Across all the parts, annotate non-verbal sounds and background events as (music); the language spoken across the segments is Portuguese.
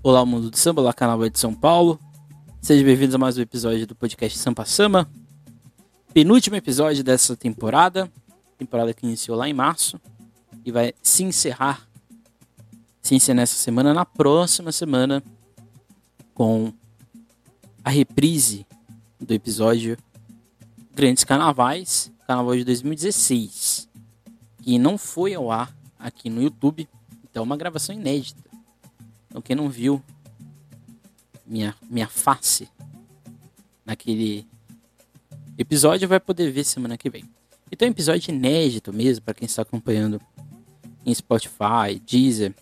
Olá, mundo do samba, olá, canal de São Paulo. Sejam bem-vindos a mais um episódio do podcast Sampa Sama. Penúltimo episódio dessa temporada, temporada que iniciou lá em março e vai se encerrar, se encerrar nessa semana, na próxima semana, com a reprise do episódio Grandes Carnavais, Carnaval de 2016, que não foi ao ar aqui no YouTube, então é uma gravação inédita. Então quem não viu minha, minha face naquele episódio vai poder ver semana que vem. Então é um episódio inédito mesmo para quem está acompanhando em Spotify, Deezer.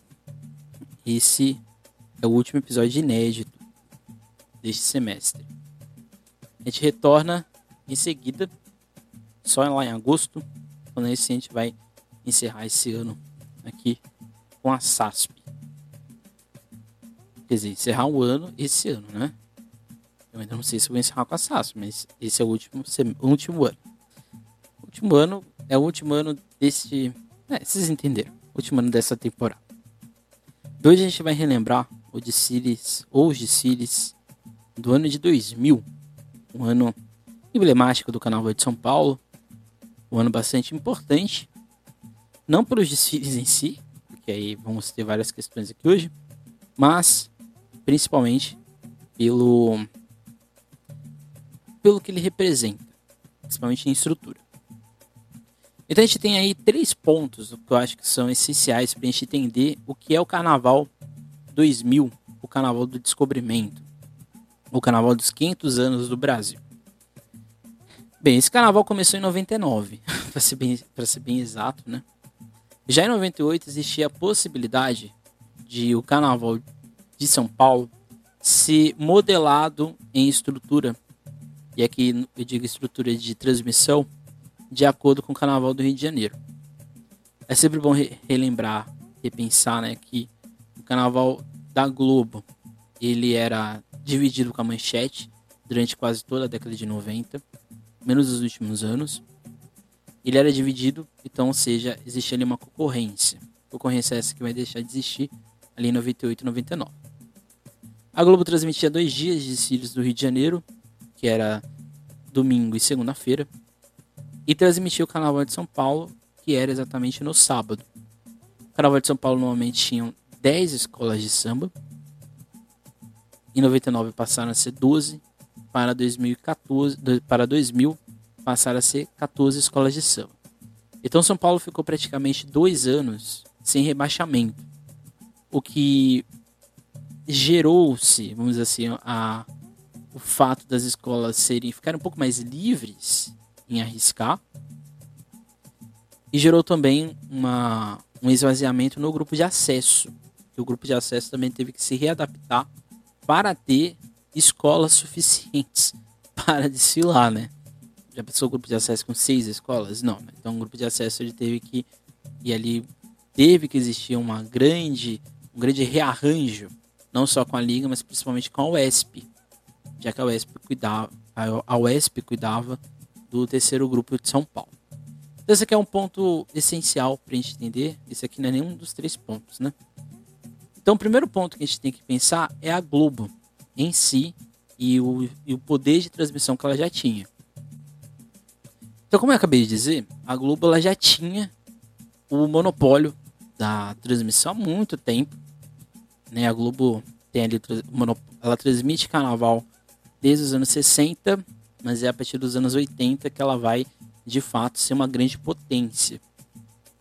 Esse é o último episódio inédito deste semestre. A gente retorna em seguida, só lá em agosto, quando a gente vai encerrar esse ano aqui com a SASP. Quer dizer, encerrar o ano esse ano, né? Eu ainda não sei se vou encerrar com a SASP, mas esse é o último, último ano. O último ano é o último ano deste. É, vocês entenderam. O último ano dessa temporada. Hoje a gente vai relembrar o desfiles, ou os desfiles do ano de 2000. Um ano emblemático do Carnaval de São Paulo. Um ano bastante importante. Não pelos desfiles em si, porque aí vamos ter várias questões aqui hoje, mas principalmente pelo pelo que ele representa, principalmente em estrutura. Então a gente tem aí três pontos que eu acho que são essenciais para a gente entender o que é o Carnaval 2000, o Carnaval do Descobrimento, o Carnaval dos 500 anos do Brasil. Bem, esse Carnaval começou em 99, (laughs) para ser, bem, ser bem exato, né? Já em 98 existia a possibilidade de o Carnaval de São Paulo ser modelado em estrutura, e aqui eu digo estrutura de transmissão, de acordo com o Carnaval do Rio de Janeiro. É sempre bom re relembrar, repensar, né, que o Carnaval da Globo, ele era dividido com a manchete durante quase toda a década de 90, menos os últimos anos. Ele era dividido, então, ou seja, existia ali uma concorrência. Concorrência essa que vai deixar de existir ali em 98 e 99. A Globo transmitia dois dias de desfiles do Rio de Janeiro, que era domingo e segunda-feira, e transmitia o Carnaval de São Paulo, que era exatamente no sábado. O Carnaval de São Paulo normalmente tinham 10 escolas de samba. Em 99 passaram a ser 12, para 2014, para 2000 passaram a ser 14 escolas de samba. Então São Paulo ficou praticamente dois anos sem rebaixamento, o que gerou-se, vamos dizer assim, a, o fato das escolas serem ficarem um pouco mais livres em arriscar e gerou também uma, um esvaziamento no grupo de acesso. o grupo de acesso também teve que se readaptar para ter escolas suficientes (laughs) para desfilar, né? Já pensou o grupo de acesso com seis escolas? Não. Né? Então o grupo de acesso ele teve que e ali teve que existir uma grande um grande rearranjo não só com a liga, mas principalmente com a UESP, já que a UESP cuidava a UESP cuidava do terceiro grupo de São Paulo. Então, esse aqui é um ponto essencial para a gente entender. Esse aqui não é nenhum dos três pontos, né? Então, o primeiro ponto que a gente tem que pensar é a Globo em si e o, e o poder de transmissão que ela já tinha. Então, como eu acabei de dizer, a Globo ela já tinha o monopólio da transmissão há muito tempo. Né? A Globo tem ali, ela transmite carnaval desde os anos 60, mas é a partir dos anos 80 que ela vai de fato ser uma grande potência.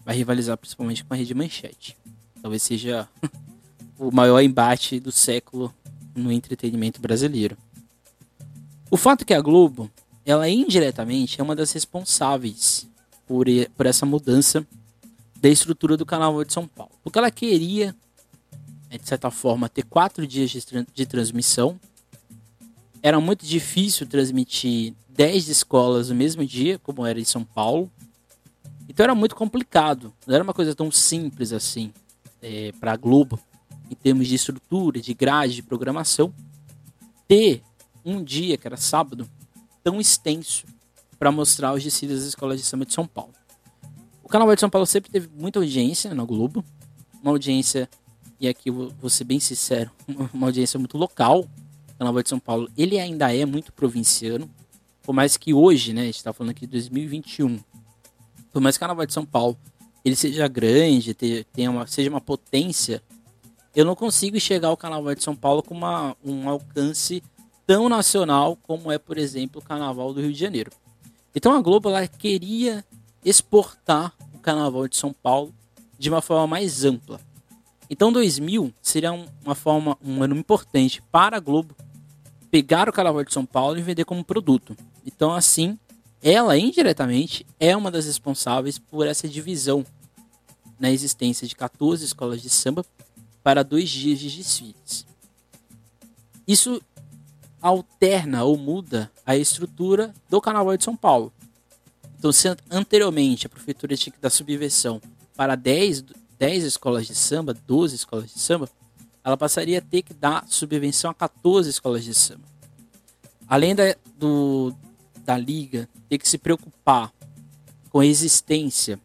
Vai rivalizar principalmente com a Rede Manchete. Talvez seja (laughs) o maior embate do século no entretenimento brasileiro. O fato é que a Globo, ela indiretamente é uma das responsáveis por, por essa mudança da estrutura do Carnaval de São Paulo. Porque ela queria, né, de certa forma, ter quatro dias de, de transmissão. Era muito difícil transmitir 10 escolas no mesmo dia, como era em São Paulo. Então era muito complicado. Não era uma coisa tão simples assim é, para a Globo em termos de estrutura, de grade, de programação, ter um dia, que era sábado, tão extenso para mostrar os desfiles das escolas de samba de São Paulo. O Carnaval de São Paulo sempre teve muita audiência na Globo, uma audiência, e aqui eu vou ser bem sincero, (laughs) uma audiência muito local, o Carnaval de São Paulo, ele ainda é muito provinciano, por mais que hoje, né, a gente está falando aqui de 2021, por mais que o Carnaval de São Paulo ele seja grande, tenha uma, seja uma potência, eu não consigo enxergar o Carnaval de São Paulo com uma, um alcance tão nacional como é, por exemplo, o Carnaval do Rio de Janeiro. Então a Globo ela queria exportar o Carnaval de São Paulo de uma forma mais ampla. Então 2000 seria uma forma, um ano importante para a Globo pegar o Carnaval de São Paulo e vender como produto. Então assim, ela indiretamente é uma das responsáveis por essa divisão na existência de 14 escolas de samba para dois dias de desfiles. Isso alterna ou muda a estrutura do Carnaval de São Paulo. Então, se anteriormente a prefeitura tinha que dar subversão para 10, 10 escolas de samba, 12 escolas de samba, ela passaria a ter que dar subvenção a 14 escolas de samba. Além da, do, da liga ter que se preocupar com a existência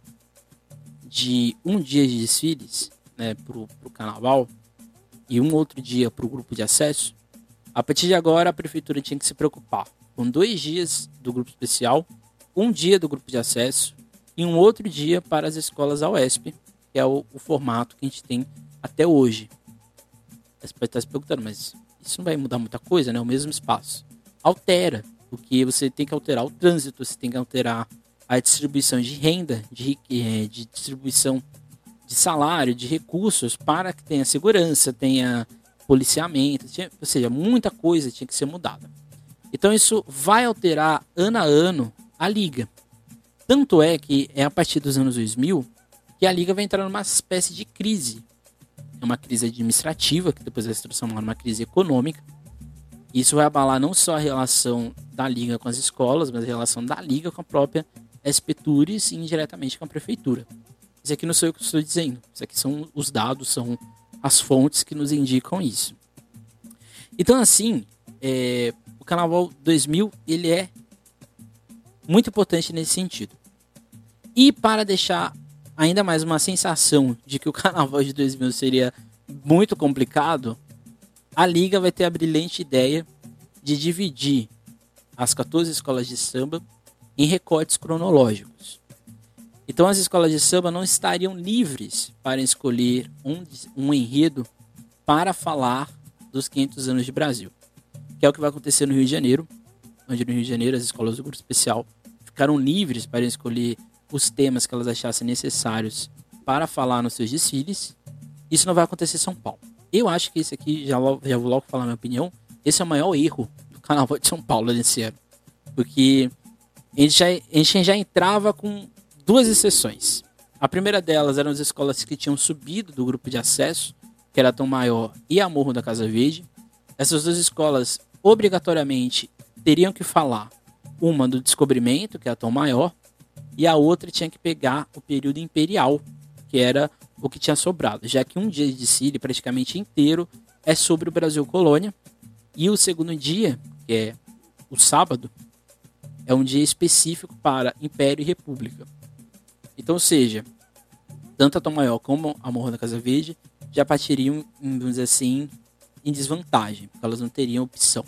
de um dia de desfiles né, para o carnaval e um outro dia para o grupo de acesso, a partir de agora a prefeitura tinha que se preocupar com dois dias do grupo especial, um dia do grupo de acesso e um outro dia para as escolas da UESP, que é o, o formato que a gente tem até hoje. Você pode estar se perguntando, mas isso não vai mudar muita coisa, né? O mesmo espaço. Altera, porque você tem que alterar o trânsito, você tem que alterar a distribuição de renda, de, eh, de distribuição de salário, de recursos para que tenha segurança, tenha policiamento, tinha, ou seja, muita coisa tinha que ser mudada. Então isso vai alterar ano a ano a liga. Tanto é que é a partir dos anos 2000 que a liga vai entrar numa espécie de crise. É uma crise administrativa, que depois vai se transformar numa crise econômica, isso vai abalar não só a relação da liga com as escolas, mas a relação da liga com a própria SP Tours e indiretamente com a prefeitura. Isso aqui não sou eu que estou dizendo. Isso aqui são os dados, são as fontes que nos indicam isso. Então, assim, é, o Carnaval 2000 ele é muito importante nesse sentido. E para deixar ainda mais uma sensação de que o (laughs) Carnaval de 2000 seria muito complicado, a liga vai ter a brilhante ideia de dividir as 14 escolas de samba em recortes cronológicos. Então as escolas de samba não estariam livres para escolher um, um enredo para falar dos 500 anos de Brasil, que é o que vai acontecer no Rio de Janeiro, onde no Rio de Janeiro as escolas do grupo especial ficaram livres para escolher os temas que elas achassem necessários para falar nos seus desfiles. Isso não vai acontecer em São Paulo. Eu acho que esse aqui, já, já vou logo falar minha opinião, esse é o maior erro do (laughs) Carnaval de São Paulo nesse ano. Porque a gente já, a gente já entrava com duas exceções. A primeira delas eram as escolas que tinham subido do grupo de acesso, que era Tom Maior e a Morro da Casa Verde. Essas duas escolas obrigatoriamente teriam que falar uma do descobrimento, que é a Tom Maior, e a outra tinha que pegar o período imperial, que era o que tinha sobrado, já que um dia de desfile praticamente inteiro é sobre o Brasil colônia e o segundo dia, que é o sábado, é um dia específico para Império e República. Então, seja, tanto a Tom Maior como a Morro da Casa Verde já partiriam, vamos dizer assim, em desvantagem, porque elas não teriam opção.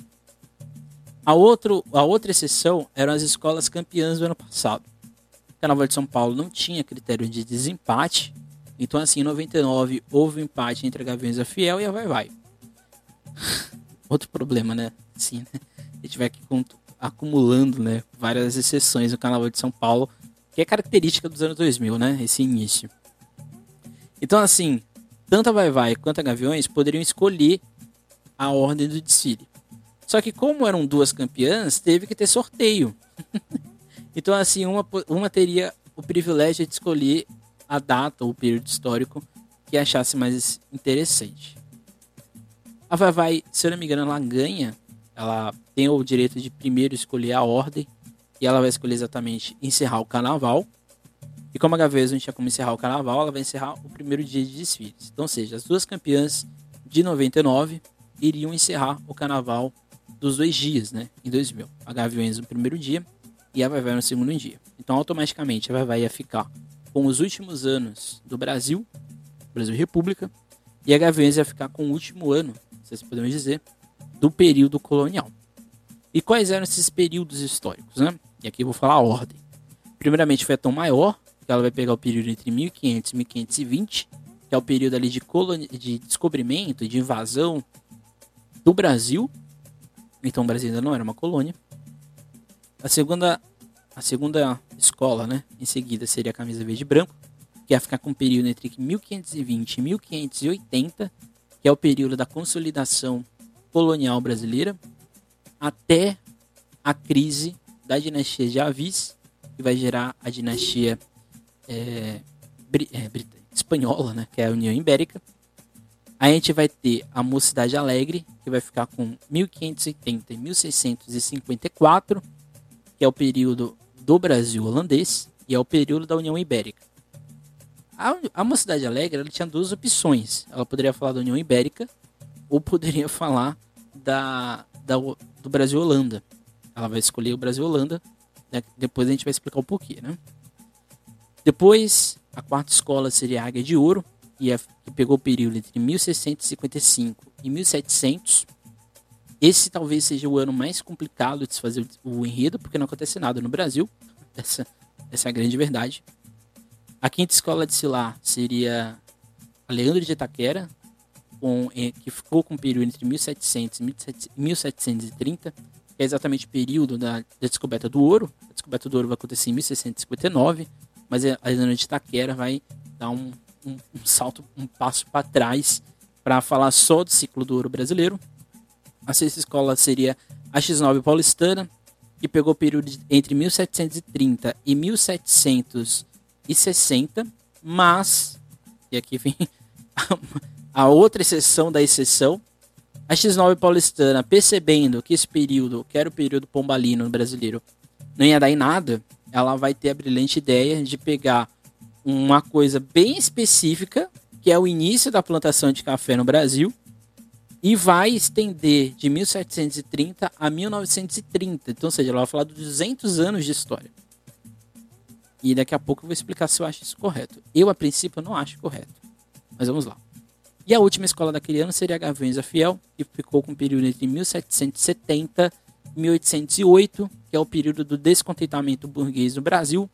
A, outro, a outra exceção eram as escolas campeãs do ano passado. Carnaval de São Paulo não tinha critério de desempate, então, assim, em 99 houve um empate entre a Gaviões Fiel e a Vai Vai. (laughs) Outro problema, né? Sim, né? A gente vai aqui acumulando né, várias exceções no Carnaval de São Paulo, que é característica dos anos 2000, né? Esse início. Então, assim, tanto a Vai Vai quanto a Gaviões poderiam escolher a ordem do desfile. Só que como eram duas campeãs, teve que ter sorteio. (laughs) então, assim, uma, uma teria o privilégio de escolher a data ou período histórico que achasse mais interessante. A Vai Vai, se eu não me engano, ela ganha, ela tem o direito de primeiro escolher a ordem e ela vai escolher exatamente encerrar o carnaval. E como a Gavez não tinha como encerrar o carnaval, ela vai encerrar o primeiro dia de desfiles. Então, ou seja, as duas campeãs de 99 iriam encerrar o carnaval dos dois dias, né? Em 2000. A Gaviões no primeiro dia e a Vai Vai no segundo dia. Então, automaticamente, a Vai Vai ia ficar com os últimos anos do Brasil, Brasil República, E a Gaviões ia ficar com o último ano, se podemos dizer, do período colonial. E quais eram esses períodos históricos, né? E aqui eu vou falar a ordem. Primeiramente foi a Tom Maior, que ela vai pegar o período entre 1500 e 1520, que é o período ali de, coloni de descobrimento, de invasão do Brasil. Então o Brasil ainda não era uma colônia. A segunda, a segunda escola, né, em seguida seria a camisa verde e branco, que ia ficar com um período entre 1520 e 1580, que é o período da consolidação colonial brasileira, até a crise da dinastia de Avis, que vai gerar a dinastia é, é, espanhola, né, que é a União Ibérica. a gente vai ter a Mocidade Alegre, que vai ficar com 1580 e 1654, que é o período do Brasil holandês e é o período da União Ibérica. A, a Mocidade Alegre ela tinha duas opções. Ela poderia falar da União Ibérica ou poderia (laughs) falar da, da do Brasil Holanda. Ela vai escolher o Brasil Holanda. Né? Depois a gente vai explicar o porquê, né? Depois, a quarta escola seria a Águia de Ouro, que, é, que pegou o período entre 1655 e 1700. Esse talvez seja o ano mais complicado de se fazer o enredo, porque não acontece nada no Brasil. (laughs) Essa, essa é a grande verdade. A quinta escola de Silá seria a Leandro de Itaquera, com, que ficou com o período entre 1700 e 1730, que é exatamente o período da, da, descoberta do ouro. A descoberta do ouro vai acontecer em 1659, mas a Leandro de Itaquera vai dar um, um, um salto, um passo para trás para falar só do ciclo do ouro brasileiro. A sexta escola seria a X9 paulistana, que pegou o período entre 1730 e 1760, mas, e aqui vem (laughs) a outra exceção da exceção, a X9 paulistana, percebendo que esse período, que era o período pombalino brasileiro, não ia dar em nada, ela vai ter a brilhante ideia de pegar uma coisa bem específica, que é o início da plantação de café no Brasil, e vai estender de 1730 a 1930. Então, ou seja, ela vai falar de 200 anos de história. E daqui a pouco eu vou explicar se eu acho isso correto. Eu, a princípio, não acho correto. Mas vamos lá. E a última escola daquele ano seria a Gaviões da Fiel, que ficou com um período entre 1770 e 1808, que é o período do descontentamento burguês no Brasil,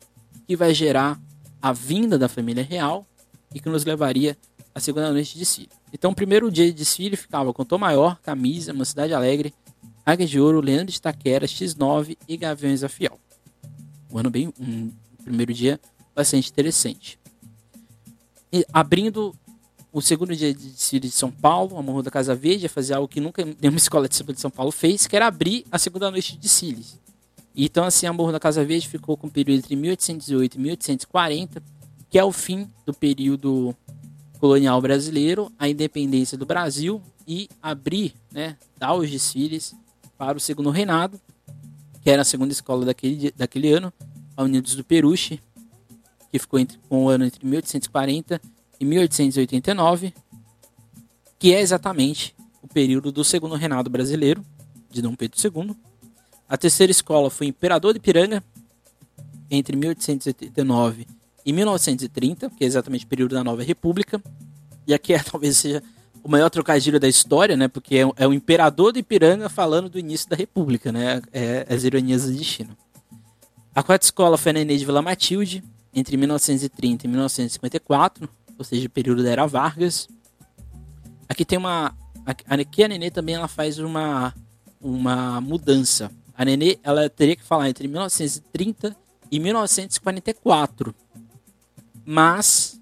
que vai gerar a vinda da família real e que nos levaria à segunda noite de desfile. Então, o primeiro dia de desfile ficava com Tom Maior, Camisa, Mocidade Alegre, Águia de Ouro, Leandro de Taquera, X9 e Gaviões da Fiel. Um ano bem, um primeiro dia bastante interessante. E abrindo o segundo dia de desfile de São Paulo, a Morro da Casa Verde, ia fazer algo que nunca nenhuma (laughs) escola de samba de São Paulo fez, que era abrir a segunda noite de desfiles. Então, assim, a Morro da Casa Verde ficou com o período entre 1818 e 1840, que é o fim do período colonial brasileiro, a independência do Brasil e abrir, né, dar os desfiles para o segundo reinado, que era a segunda escola daquele, daquele ano, a Unidos do Peruche, que ficou entre, com o ano entre 1840 em 1889, que é exatamente o período do segundo reinado brasileiro, de Dom Pedro II. A terceira escola foi Imperador de Piranga, entre 1889 e 1930, que é exatamente o período da Nova República. E aqui é, (laughs) talvez seja o maior trocadilho da história, né? Porque é, é o imperador de Ipiranga falando do início da República, né? É, as ironias do destino. A quarta escola foi a Nenê de Vila Matilde, entre 1930 e 1954, ou seja, o período da Era Vargas. Aqui tem uma. Aqui a Nenê também ela faz uma, uma mudança. A Nenê ela teria que falar entre 1930 e 1944. Mas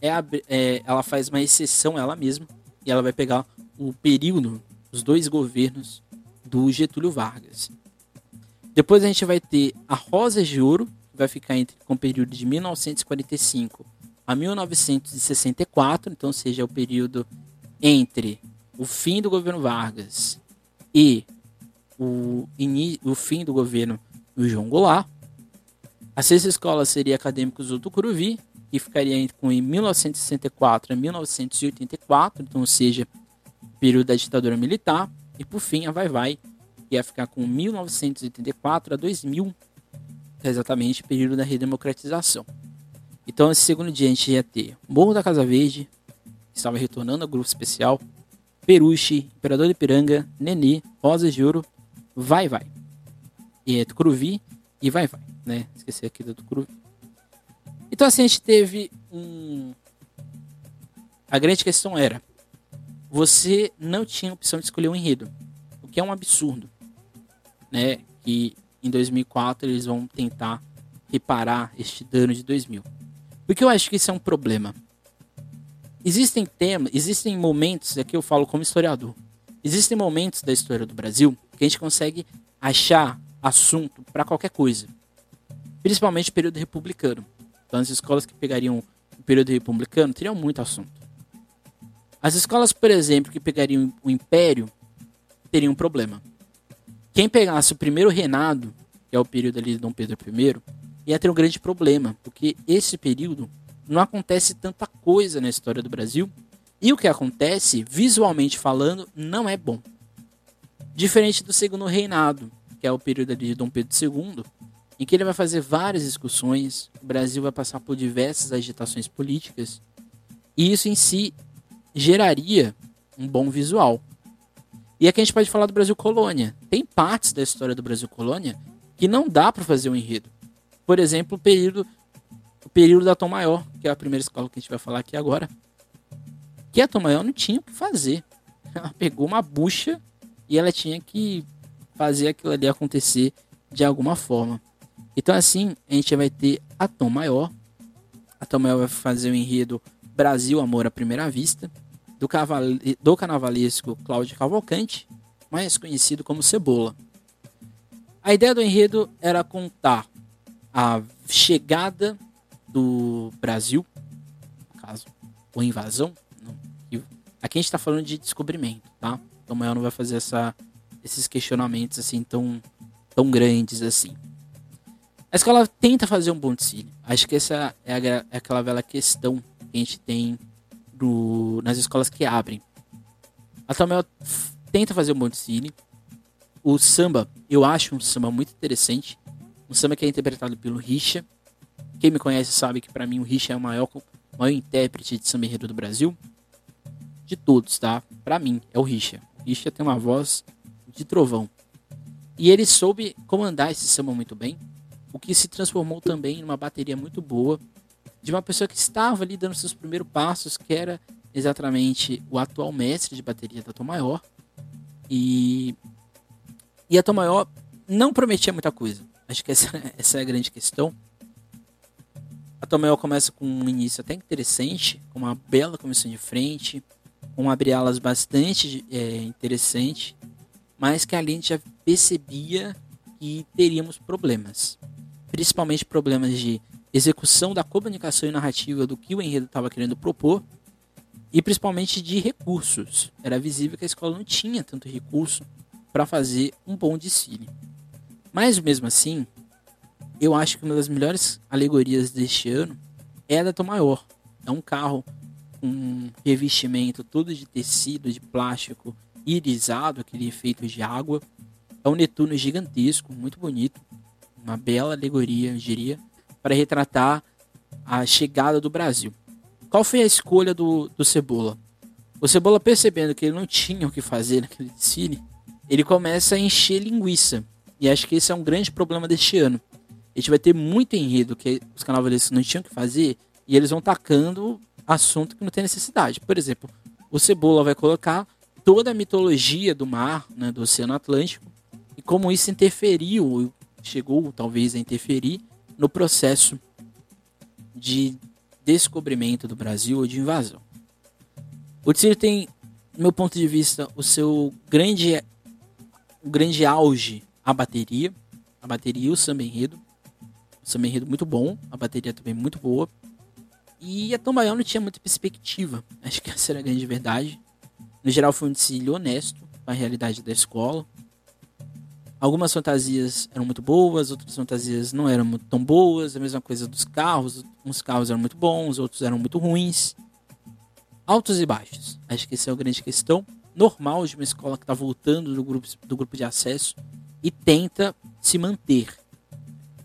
é, é, ela faz uma exceção ela mesma e ela vai pegar o período, os dois governos do Getúlio Vargas. Depois a gente vai ter a Rosa de Ouro, que vai ficar entre, com o período de 1945 a 1964, então seja o período entre o fim do governo Vargas e o, o fim do governo do João Goulart. A sexta escola seria Acadêmicos do Tucuruvi, que ficaria em 1964 a 1984, então seja período da ditadura militar. E por fim a Vai Vai, que ia ficar com 1984 a 2000, que é exatamente período da redemocratização. Então, esse segundo dia a gente ia ter Morro da Casa Verde, que estava retornando ao grupo especial, Peruche, Imperador de Piranga, Nenê, Rosa de Ouro, Vai Vai. E é Tucuruvi e Vai Vai, né? Esqueci aqui do Tucuruvi. Então assim, a gente teve um... A grande questão era, você não tinha opção de escolher um enredo, o que é um absurdo, né? Que em 2004 eles vão tentar reparar este dano de 2000. Porque eu acho que isso é um problema. Existem temas, existem momentos, aqui eu falo como historiador, existem momentos da história do Brasil que a gente consegue achar assunto para qualquer coisa. Principalmente o período republicano. Então as escolas que pegariam o período republicano teriam muito assunto. As escolas, por exemplo, que pegariam o Império teriam um problema. Quem pegasse o primeiro reinado, que é o período ali de Dom Pedro I, ia ter um grande problema, porque esse período não acontece tanta coisa na história do Brasil e o que acontece, visualmente falando, não é bom. Diferente do segundo reinado, que é o período ali de Dom Pedro II, em que ele vai fazer várias discussões, o Brasil vai passar por diversas agitações políticas, e isso em si geraria um bom visual. E aqui a gente pode falar do Brasil colônia. Tem partes da história do Brasil colônia que não dá para fazer um enredo. Por exemplo, o período, o período da Tom Maior, que é a primeira escola que a gente vai falar aqui agora. Que a Tom Maior não tinha o que fazer. (laughs) Ela pegou uma bucha e ela tinha que fazer aquilo ali acontecer de alguma forma. Então assim, a gente vai ter a Tom Maior. A Tom Maior vai fazer o enredo Brasil Amor à Primeira Vista, do, cavale... do carnavalesco Cláudio Cavalcante, mais conhecido como Cebola. A ideia do enredo era contar a chegada do Brasil, no caso, ou invasão. Aqui a gente está falando de descobrimento, tá? Então amanhã não vai fazer essa, esses questionamentos assim tão, tão grandes assim. A escola tenta fazer um bom desfile. Acho que essa é, a, é aquela velha questão que a gente tem do, nas escolas que abrem. A Tomel tenta fazer um bom desfile. O samba, eu acho um samba muito interessante. Um samba que é interpretado pelo Richa. Quem me conhece sabe que para mim o Richa é o maior, maior intérprete de samba enredo do Brasil. De todos, tá? Para mim é o Richa. Richa tem uma voz de trovão. E ele soube comandar esse samba muito bem, o que se transformou também em uma bateria muito boa de uma pessoa que estava ali dando seus primeiros passos, que era exatamente o atual mestre de bateria da Tom Maior. E, e a Tom Maior não prometia muita coisa. Acho que essa, (laughs) essa é a grande questão. A Tomel começa com um início até interessante, com uma bela comissão de frente, com abrir alas bastante é, interessante, mas que a gente já percebia que teríamos problemas. Principalmente problemas de execução da comunicação e narrativa do que o enredo estava querendo propor, e principalmente de recursos. Era visível que a escola não tinha tanto recurso para fazer um bom desfile. Mas mesmo assim, eu acho que uma das melhores alegorias deste ano é a da Tom Maior. É um carro com revestimento todo de tecido, de plástico, irisado, aquele efeito de água. É um Netuno gigantesco, muito bonito. Uma bela alegoria, eu diria, para retratar a chegada do Brasil. Qual foi a escolha do, do Cebola? O Cebola, percebendo que ele não tinha o que fazer naquele desfile, ele começa a encher linguiça. E acho que esse é um grande problema deste ano. A gente vai ter muito enredo que os carnavalistas não tinham que fazer e eles vão tacando assunto que não tem necessidade. Por exemplo, o Cebola vai colocar toda a mitologia do mar, né, do Oceano Atlântico, e como isso interferiu, chegou talvez a interferir no processo de descobrimento do Brasil ou de invasão. O Tsir tem, do meu ponto de vista, o seu grande, o grande auge a bateria, a bateria e o samba enredo. O samba enredo muito bom, a bateria também muito boa. E a Tom Baião não tinha muita perspectiva. (laughs) Acho que essa era a grande verdade. No geral foi um desfile honesto com a realidade da escola. Algumas fantasias eram muito boas, outras fantasias não eram tão boas. A mesma coisa dos carros. Uns carros eram muito bons, outros eram muito ruins. Altos e baixos. Acho que essa é a grande questão. Normal de uma escola que está voltando do grupo, do grupo de acesso e tenta se manter.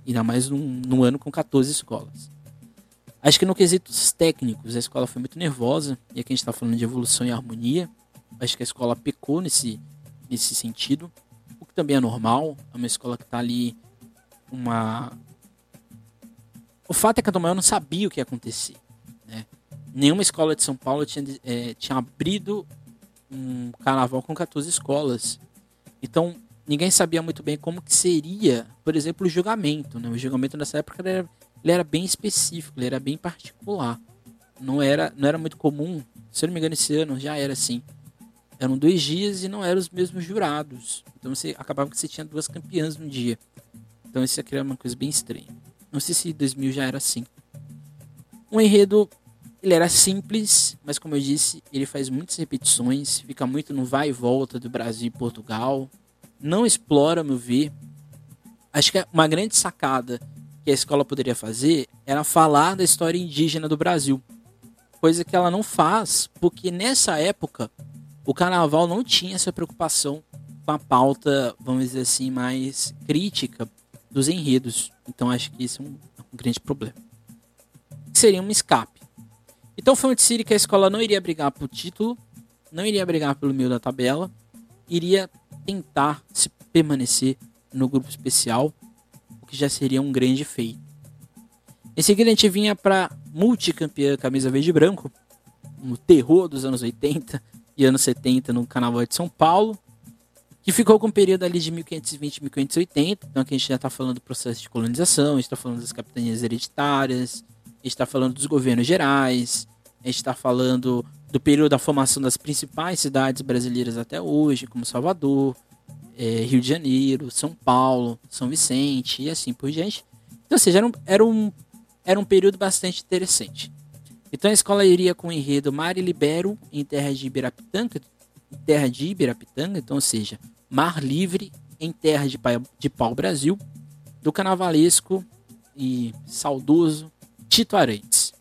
Ainda mais num, num ano com 14 escolas. Acho que no quesitos técnicos a escola foi muito nervosa, e aqui a gente está falando de evolução e harmonia. Acho que a escola pecou nesse, nesse sentido, que também é normal. É uma escola que está ali uma. O fato é que a Tomael não sabia o que ia acontecer. Né? Nenhuma escola de São Paulo tinha, é, tinha abrido um carnaval com 14 escolas. Então, ninguém sabia muito bem como que seria, por exemplo, o julgamento. Né? O julgamento nessa época era, ele era bem específico, ele era bem particular. Não era, não era muito comum, se eu não me engano, esse ano já era assim. Eram dois dias e não eram os mesmos jurados. Então você acabava que você tinha duas campeãs no dia. Então isso aqui era uma coisa bem estranha. Não sei se 2000 já era assim. O enredo ele era simples, mas como eu disse, ele faz muitas repetições, fica muito no vai e volta do Brasil e Portugal. Não explora, meu ver. Acho que uma grande sacada que a escola poderia fazer era falar da história indígena do Brasil. Coisa que ela não faz, porque nessa época o carnaval não tinha essa preocupação com a pauta, vamos dizer assim, mais crítica dos enredos. Então acho que isso é um, um grande problema. Seria um escape. Então foi um City que a escola não iria brigar por título, não iria brigar pelo meio da tabela, iria tentar se permanecer no grupo especial, o que já seria um grande feito. Em seguida a gente vinha para multicampeã camisa verde e branco, no terror dos anos 80 e anos 70 no Carnaval de São Paulo, que ficou com um período ali de 1520 e 1580. Então aqui a gente já está falando do processo de colonização, a gente está falando das capitanias hereditárias, a gente está falando dos governos gerais, a gente está falando do período da formação das principais cidades brasileiras até hoje, como Salvador, é, Rio de Janeiro, São Paulo, São Vicente e assim por diante. Então, ou seja, era um, era um, era um período bastante interessante. Então a escola iria com o enredo Mar e Libero em terra de Ibirapitanga, terra de Ibirapitanga, então, ou seja, Mar Livre em terra de, de Pau Brasil, do carnavalesco e saudoso Tito Arantes.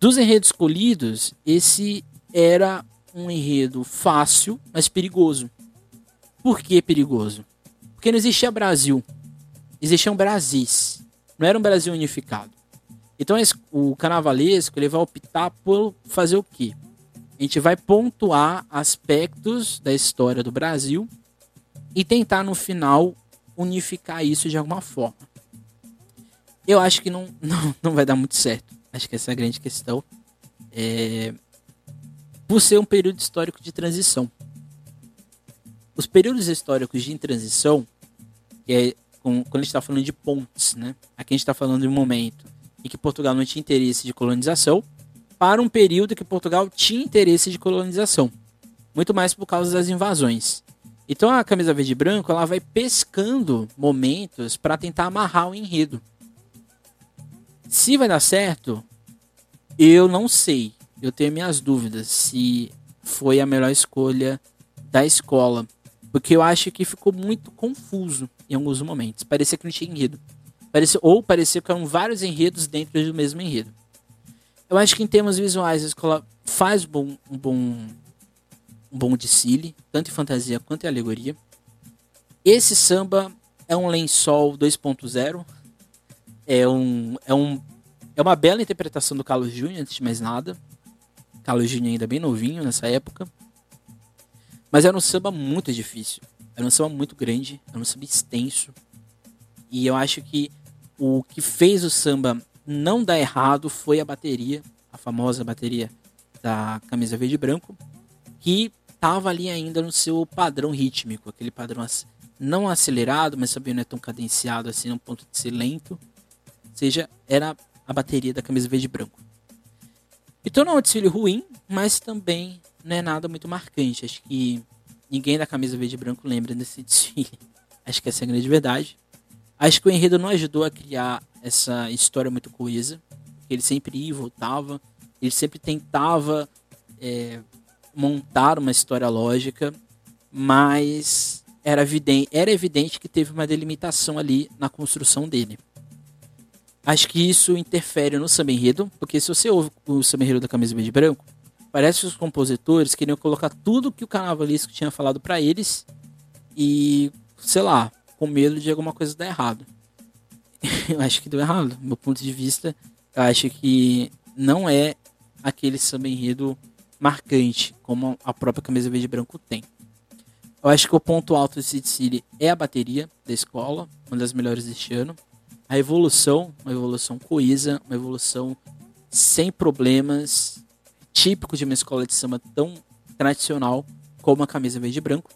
Dos enredos escolhidos, esse era um enredo fácil, mas perigoso. Por que perigoso? Porque não existia Brasil, existiam Brasis. Não era um Brasil unificado. Então o carnavalesco ele vai optar por fazer o quê? A gente vai pontuar aspectos da história do Brasil e tentar no final unificar isso de alguma forma. Eu acho que não, (laughs) não, não vai dar muito certo. Acho que essa é a grande questão. É... Por ser um período histórico de transição. Os períodos históricos de transição, que é quando a gente está falando de pontes, né? Aqui a gente está falando de um momento em que Portugal não tinha interesse de colonização, para um período que Portugal tinha interesse de colonização, muito mais por causa das invasões. Então a camisa verde e branco ela vai pescando momentos para tentar amarrar o enredo. Se vai dar certo, eu não sei. Eu tenho minhas dúvidas se foi a melhor escolha da escola, porque eu acho que ficou muito confuso em alguns momentos. Parecia que não tinha enredo. Parecia, ou parecia que eram vários enredos dentro do mesmo enredo. Eu acho que em termos visuais a escola faz bom, um bom um bom desfile, tanto em fantasia quanto em alegoria. Esse samba é um lençol 2.0. É um é um é uma bela interpretação do Carlos Júnior, antes de mais nada. Carlos Júnior ainda bem novinho nessa época. Mas era um samba muito difícil. Era um samba muito grande, era um samba extenso. E eu acho que o que fez o samba não dar errado foi a bateria, a famosa bateria da camisa verde e branco, que estava ali ainda no seu padrão rítmico, aquele padrão não acelerado, mas também não é tão cadenciado assim, no ponto de ser lento. Ou seja, era a bateria da camisa verde e branco. Então não é um desfile ruim, mas também não é nada muito marcante. Acho que ninguém da camisa verde e branco lembra desse (laughs) desfile. Acho que essa é a grande verdade. Acho que o enredo não ajudou a criar essa história muito coesa. Ele sempre ia e voltava. Ele sempre tentava é, montar uma história lógica, mas era evidente, era evidente que teve uma delimitação ali na construção dele. Acho que isso interfere no samba enredo, porque se você ouve o samba enredo da camisa verde e branco, parece que os compositores queriam colocar tudo que o carnavalesco tinha falado para eles e, sei lá, com medo de alguma coisa dar errado. (laughs) eu acho que deu errado. Do meu ponto de vista, eu acho que não é aquele samba enredo marcante, como a própria camisa verde e branco tem. Eu acho que o ponto alto do City City é a bateria da escola, uma das melhores deste ano. A evolução, uma evolução coesa, uma evolução sem problemas, típico de uma escola de samba tão tradicional como a camisa verde e branco.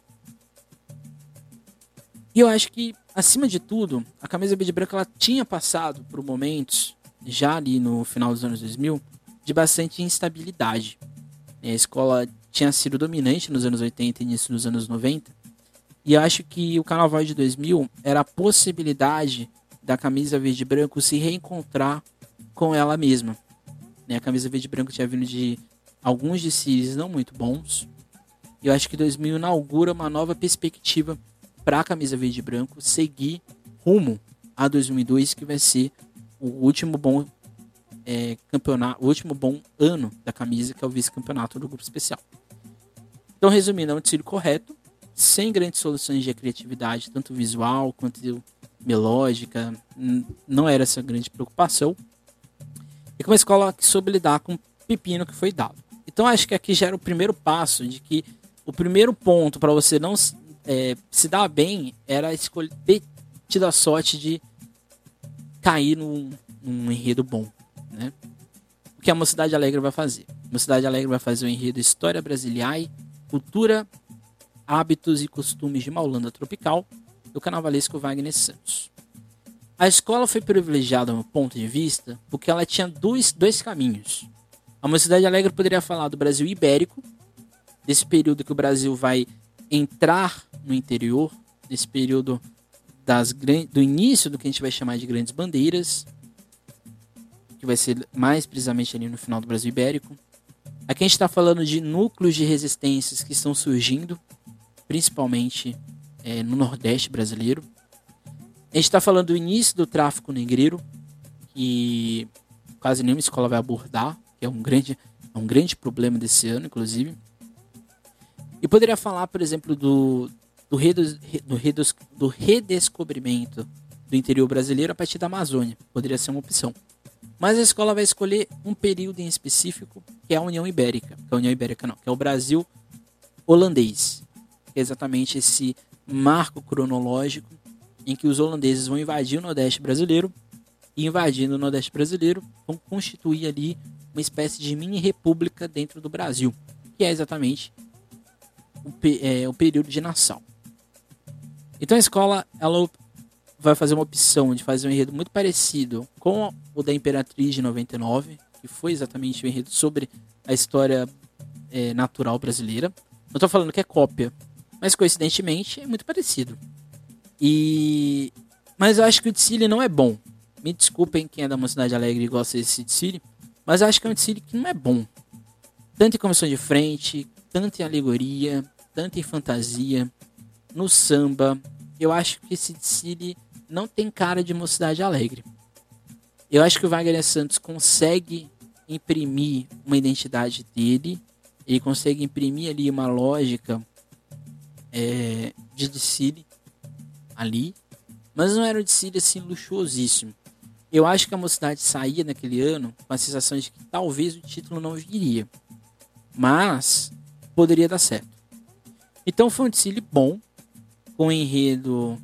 E eu acho que, acima de tudo, a camisa verde branca ela tinha passado por momentos, já ali no final dos anos 2000, de bastante instabilidade. A escola tinha sido dominante nos anos 80 e início dos anos 90. E acho que o Carnaval de 2000 era a possibilidade da camisa verde branco se reencontrar com ela mesma. Né? A camisa verde branco tinha vindo de alguns desfiles não muito bons. E eu acho que 2000 inaugura uma nova perspectiva para a camisa verde e branco seguir rumo a 2002, que vai ser o último bom é, campeonato, o último bom ano da camisa, que é o vice-campeonato do grupo especial. Então, resumindo, é um desfile correto, sem grandes soluções de criatividade, tanto visual quanto melódica, não era essa grande preocupação. E com uma escola que soube lidar com o pepino que foi dado. Então, acho que aqui já era o primeiro passo de que o primeiro ponto para você não é, se dar bem era escolher, ter tido a sorte de cair num, num enredo bom. Né? O que a Mocidade Alegre vai fazer? A Mocidade Alegre vai fazer o enredo História Brasiliae Cultura, Hábitos e Costumes de Maulanda Tropical, do carnavalesco Wagner Santos. A escola foi privilegiada no ponto de vista porque ela tinha dois, dois caminhos. A Mocidade Alegre poderia falar do Brasil ibérico, desse período que o Brasil vai entrar no interior, nesse período das, do início do que a gente vai chamar de grandes bandeiras, que vai ser mais precisamente ali no final do Brasil Ibérico. Aqui a gente está falando de núcleos de resistências que estão surgindo, principalmente é, no Nordeste brasileiro. A gente está falando do início do tráfico negreiro, que quase nenhuma escola vai abordar, que é um grande, é um grande problema desse ano, inclusive. E poderia falar, por exemplo, do, do, redes, do, do redescobrimento do interior brasileiro a partir da Amazônia. Poderia ser uma opção. Mas a escola vai escolher um período em específico, que é a União Ibérica. Que é a União Ibérica não, que é o Brasil holandês. Que é exatamente esse marco cronológico em que os holandeses vão invadir o Nordeste brasileiro e invadindo o Nordeste brasileiro vão constituir ali uma espécie de mini república dentro do Brasil, que é exatamente o, é, o período de Nassau. Então a escola ela vai fazer uma opção de fazer um enredo muito parecido com o da Imperatriz de 99, que foi exatamente um enredo sobre a história é, natural brasileira. Não estou falando que é cópia, mas coincidentemente é muito parecido. E mas eu acho que o Tsili não é bom. Me desculpem quem é da Mocidade Alegre e gosta desse Tsili, mas eu acho que é um Tsili que não é bom. Tanto em comissão de frente, tanto em alegoria, tanto em fantasia, no samba. Eu acho que esse Tsili não tem cara de mocidade alegre. Eu acho que o Wagner Santos consegue imprimir uma identidade dele, ele consegue imprimir ali uma lógica é, de desfile ali, mas não era um desfile assim luxuosíssimo. Eu acho que a mocidade saía naquele ano com a sensação de que talvez o título não viria, mas poderia dar certo. Então foi um desfile bom, com enredo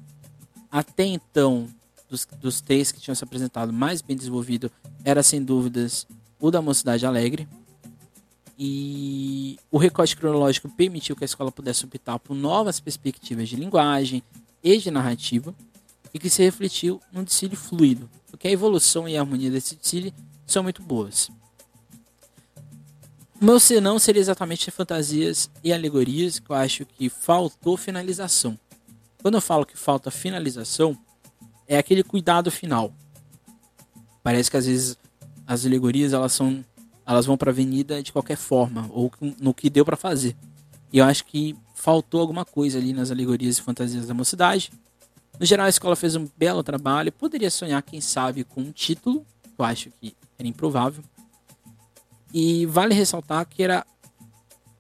até então, dos, dos três que tinham se apresentado, mais bem desenvolvido era sem dúvidas o da Mocidade Alegre. E o recorte cronológico permitiu que a escola pudesse optar por novas perspectivas de linguagem e de narrativa, e que se refletiu num desfile fluido, porque a evolução e a harmonia desse desfile são muito boas. Meu senão seria exatamente fantasias e alegorias, que eu acho que faltou finalização. Quando eu falo que falta finalização, é aquele cuidado final. Parece que às vezes as alegorias elas são elas vão para avenida de qualquer forma ou no que deu para fazer. E eu acho que faltou alguma coisa ali nas alegorias e fantasias da mocidade. No geral, a escola fez um belo trabalho. Poderia sonhar, quem sabe, com um título, eu acho que era improvável. E vale ressaltar que era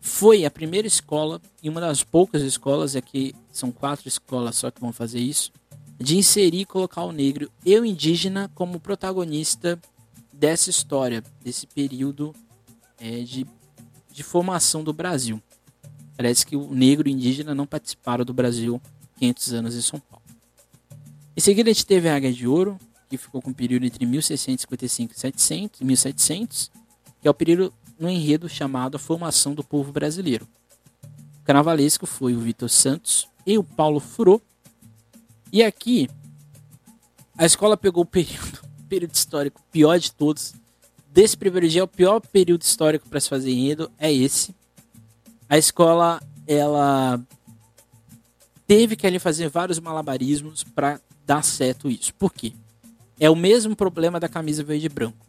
foi a primeira escola, e uma das poucas escolas, é que são quatro escolas só que vão fazer isso, de inserir e colocar o negro e o indígena como protagonista dessa história, desse período é, de, de formação do Brasil. Parece que o negro e o indígena não participaram do Brasil 500 anos em São Paulo. Em seguida, a gente teve a Águia de Ouro, que ficou com um período entre 1655 e 700, 1700, que é o período no enredo chamado A Formação do Povo Brasileiro. O carnavalesco foi o Vitor Santos e o Paulo Furô. E aqui, a escola pegou o período, (laughs) período histórico pior de todos. Desse primeiro dia, o pior período histórico para se fazer enredo é esse. A escola, ela teve que ali fazer vários malabarismos para dar certo isso. Por quê? É o mesmo problema da camisa verde e branco.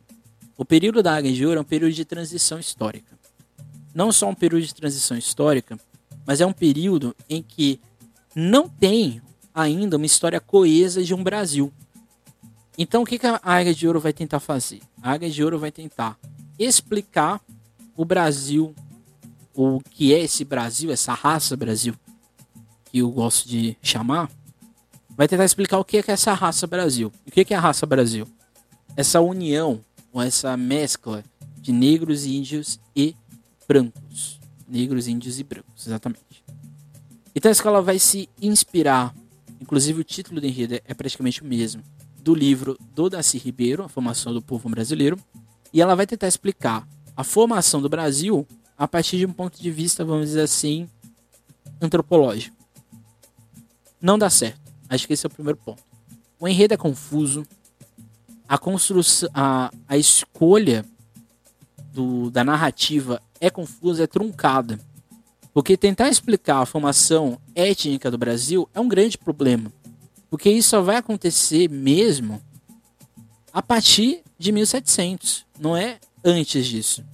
O período da Águia de Ouro é um período de transição histórica. Não só um período de transição histórica, mas é um período em que não tem ainda uma história coesa de um Brasil. Então o que, a Águia de Ouro vai tentar fazer? A Águia de Ouro vai tentar explicar o Brasil, o que é esse Brasil, essa raça Brasil, que eu gosto de chamar, vai tentar explicar o que é, é essa raça Brasil. O que é a raça Brasil? Essa união, ou essa mescla de negros, índios e brancos. Negros, índios e brancos, exatamente. Então a escola vai se inspirar, inclusive o título do enredo é praticamente o mesmo, do livro do Darcy Ribeiro, A Formação do Povo Brasileiro, e ela vai tentar explicar a formação do Brasil a partir de um ponto de vista, vamos dizer assim, antropológico. Não dá certo. Acho que esse é o primeiro ponto. O enredo é confuso. A construção, a, a escolha do, da narrativa é confusa, é truncada. Porque tentar explicar a formação étnica do Brasil é um grande problema. Porque isso só vai acontecer mesmo a partir de 1700, não é antes disso.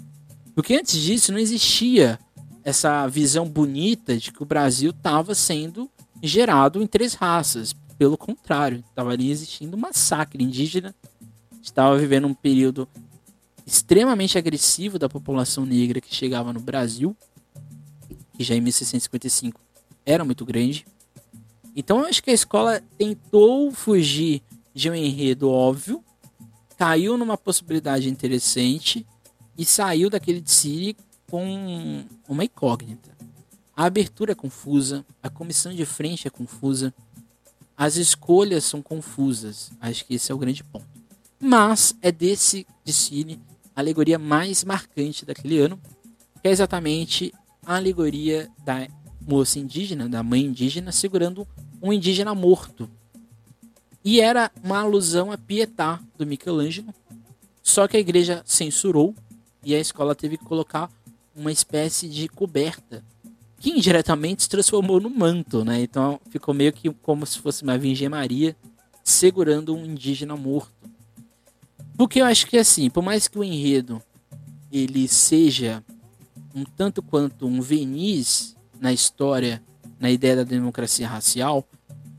Porque antes disso não existia essa visão bonita de que o Brasil estava sendo gerado em três raças. Pelo contrário, estava ali existindo um massacre indígena. Estava vivendo um período extremamente agressivo da população negra que chegava no Brasil, que já em 1655 era muito grande. Então eu acho que a escola tentou fugir de um enredo óbvio, caiu numa possibilidade interessante e saiu daquele de com uma incógnita. A abertura é confusa, a comissão de frente é confusa, as escolhas são confusas. Acho que esse é o grande ponto. Mas é desse desfile a alegoria mais marcante daquele ano, que é exatamente a alegoria da moça indígena, da mãe indígena, segurando um indígena morto. E era uma alusão a Pietà do Michelangelo, só que a igreja censurou e a escola teve que colocar uma espécie de coberta que indiretamente se transformou no manto, né? Então ficou meio que como se fosse uma Virgem Maria segurando um indígena morto. Porque eu acho que assim, por mais que o enredo ele seja um tanto quanto um verniz na história, na ideia da democracia racial,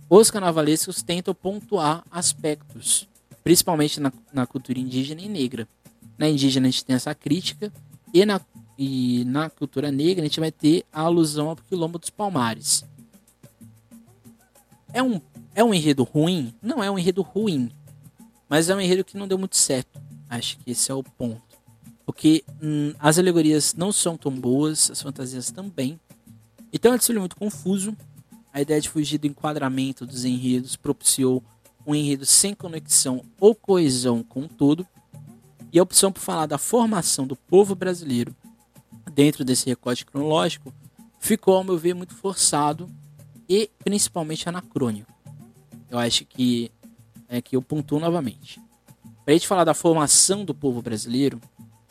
os carnavalescos tentam pontuar aspectos, principalmente na, na cultura indígena e negra. Na indígena a gente tem essa crítica e na e na cultura negra a gente vai ter a alusão ao quilombo dos Palmares. É um, é um enredo ruim? Não é um enredo ruim, mas é um enredo que não deu muito certo. Acho que esse é o ponto. Porque hum, as alegorias não são tão boas, as fantasias também. Então é um desfile muito confuso. A ideia de fugir do enquadramento dos enredos propiciou um enredo sem conexão ou coesão com o todo. E a opção por falar da formação do povo brasileiro dentro desse recorte cronológico ficou, ao meu ver, muito forçado e principalmente anacrônico. Eu acho que é que eu pontuo novamente. Para a gente falar da formação do povo brasileiro,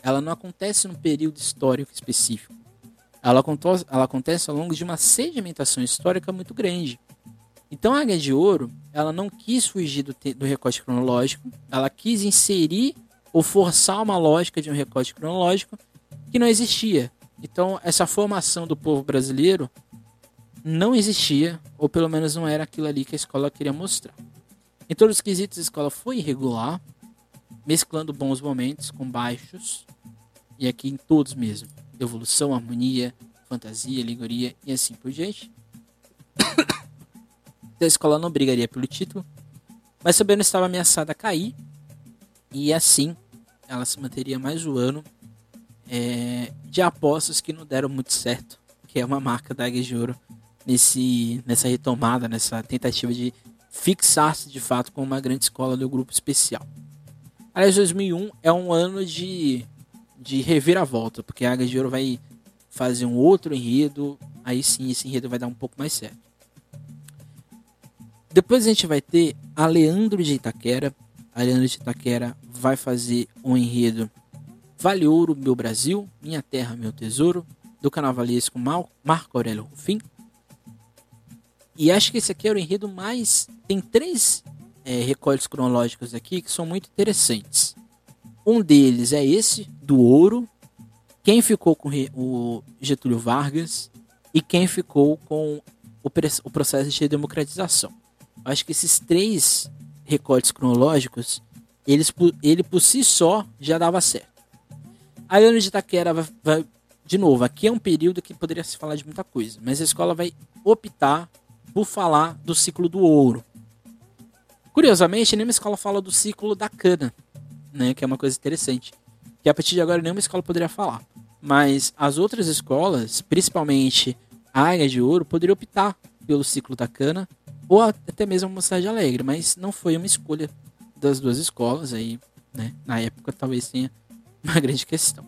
ela não acontece num período histórico específico. Ela acontece, ela acontece ao longo de uma sedimentação histórica muito grande. Então a Águia de Ouro, ela não quis fugir do, do recorte cronológico, ela quis inserir ou forçar uma lógica de um recorte cronológico que não existia. Então, essa formação do povo brasileiro não existia, ou pelo menos não era aquilo ali que a escola queria mostrar. Em todos os quesitos, a escola foi irregular, mesclando bons momentos com baixos, e aqui em todos mesmo: evolução, harmonia, fantasia, alegoria e assim por diante. (coughs) a escola não brigaria pelo título, mas não estava ameaçada a cair, e assim ela se manteria mais um ano é, de apostas que não deram muito certo, que é uma marca da Águia de Ouro nesse, nessa retomada, nessa tentativa de fixar-se de fato como uma grande escola do grupo especial. Aliás, 2001 é um ano de, de reviravolta, porque a Águia de Ouro vai fazer um outro enredo, aí sim esse enredo vai dar um pouco mais certo. Depois a gente vai ter a Leandro de Itaquera. A Leandro de Itaquera vai fazer um enredo Vale Ouro, meu Brasil, Minha Terra, meu Tesouro, do carnavalesco Marco Aurélio Rufim. E acho que esse aqui é o enredo mais. Tem três é, recortes cronológicos aqui que são muito interessantes. Um deles é esse, do ouro. Quem ficou com o Getúlio Vargas e quem ficou com o processo de democratização. Acho que esses três recortes cronológicos, eles, ele por si só já dava certo. A Ana de Itaquera vai, vai, de novo, aqui é um período que poderia se falar de muita coisa, mas a escola vai optar por falar do ciclo do ouro. Curiosamente, nenhuma escola fala do ciclo da cana, né, que é uma coisa interessante. Que a partir de agora nenhuma escola poderia falar. Mas as outras escolas, principalmente a Águia de Ouro, poderiam optar pelo ciclo da cana ou até mesmo uma cidade alegre, mas não foi uma escolha das duas escolas aí, né? Na época talvez tenha (laughs) uma grande questão.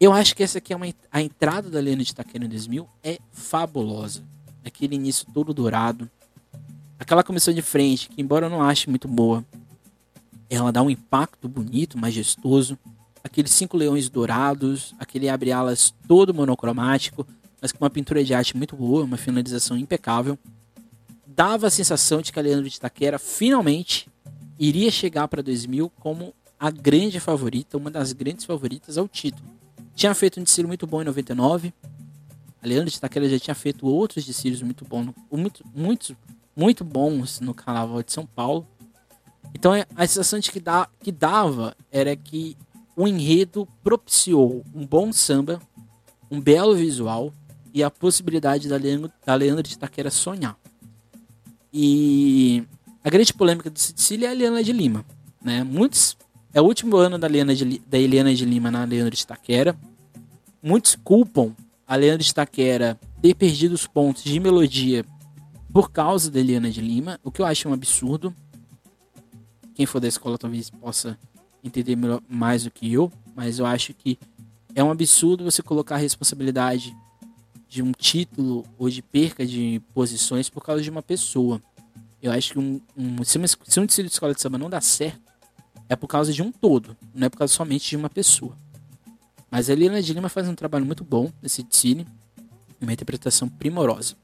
Eu acho que essa aqui é uma a entrada da Lena de Itaquera em 2000 é fabulosa. Aquele início todo dourado, aquela comissão de frente que embora eu não ache muito boa, ela dá um impacto bonito, majestoso. Aqueles cinco leões dourados, aquele abre alas todo monocromático, mas com uma pintura de arte muito boa, uma finalização impecável dava a sensação de que a Leandro de Itaquera finalmente iria chegar para 2000 como a grande favorita, uma das grandes favoritas ao título. Tinha feito um desfile muito bom em 99. A Leandro de Itaquera já tinha feito outros desfiles muito bons, muito, muito, muito bons no Carnaval de São Paulo. Então é, a sensação de que, dá, que dava era que o enredo propiciou um bom samba, um belo visual e a possibilidade da Leandro, da Leandro de Itaquera sonhar. E a grande polêmica do Sicília é a Eliana de Lima. Né? Muitos, é o último ano da, Eliana de, da Eliana de Lima na Leandro de Taquera. Muitos culpam a Leandro de Taquera ter perdido os pontos de melodia por causa da Eliana de Lima, o que eu acho um absurdo. Quem for da escola talvez possa entender melhor, mais do que eu, mas eu acho que é um absurdo você colocar a responsabilidade de um título ou de perca de posições por causa de uma pessoa. Eu acho que um, um, se, uma, se um desfile de escola de samba não dá certo, é por causa de um todo, não é por causa somente de uma pessoa. Mas a Liliana de Lima faz um trabalho muito bom nesse desfile, uma interpretação primorosa.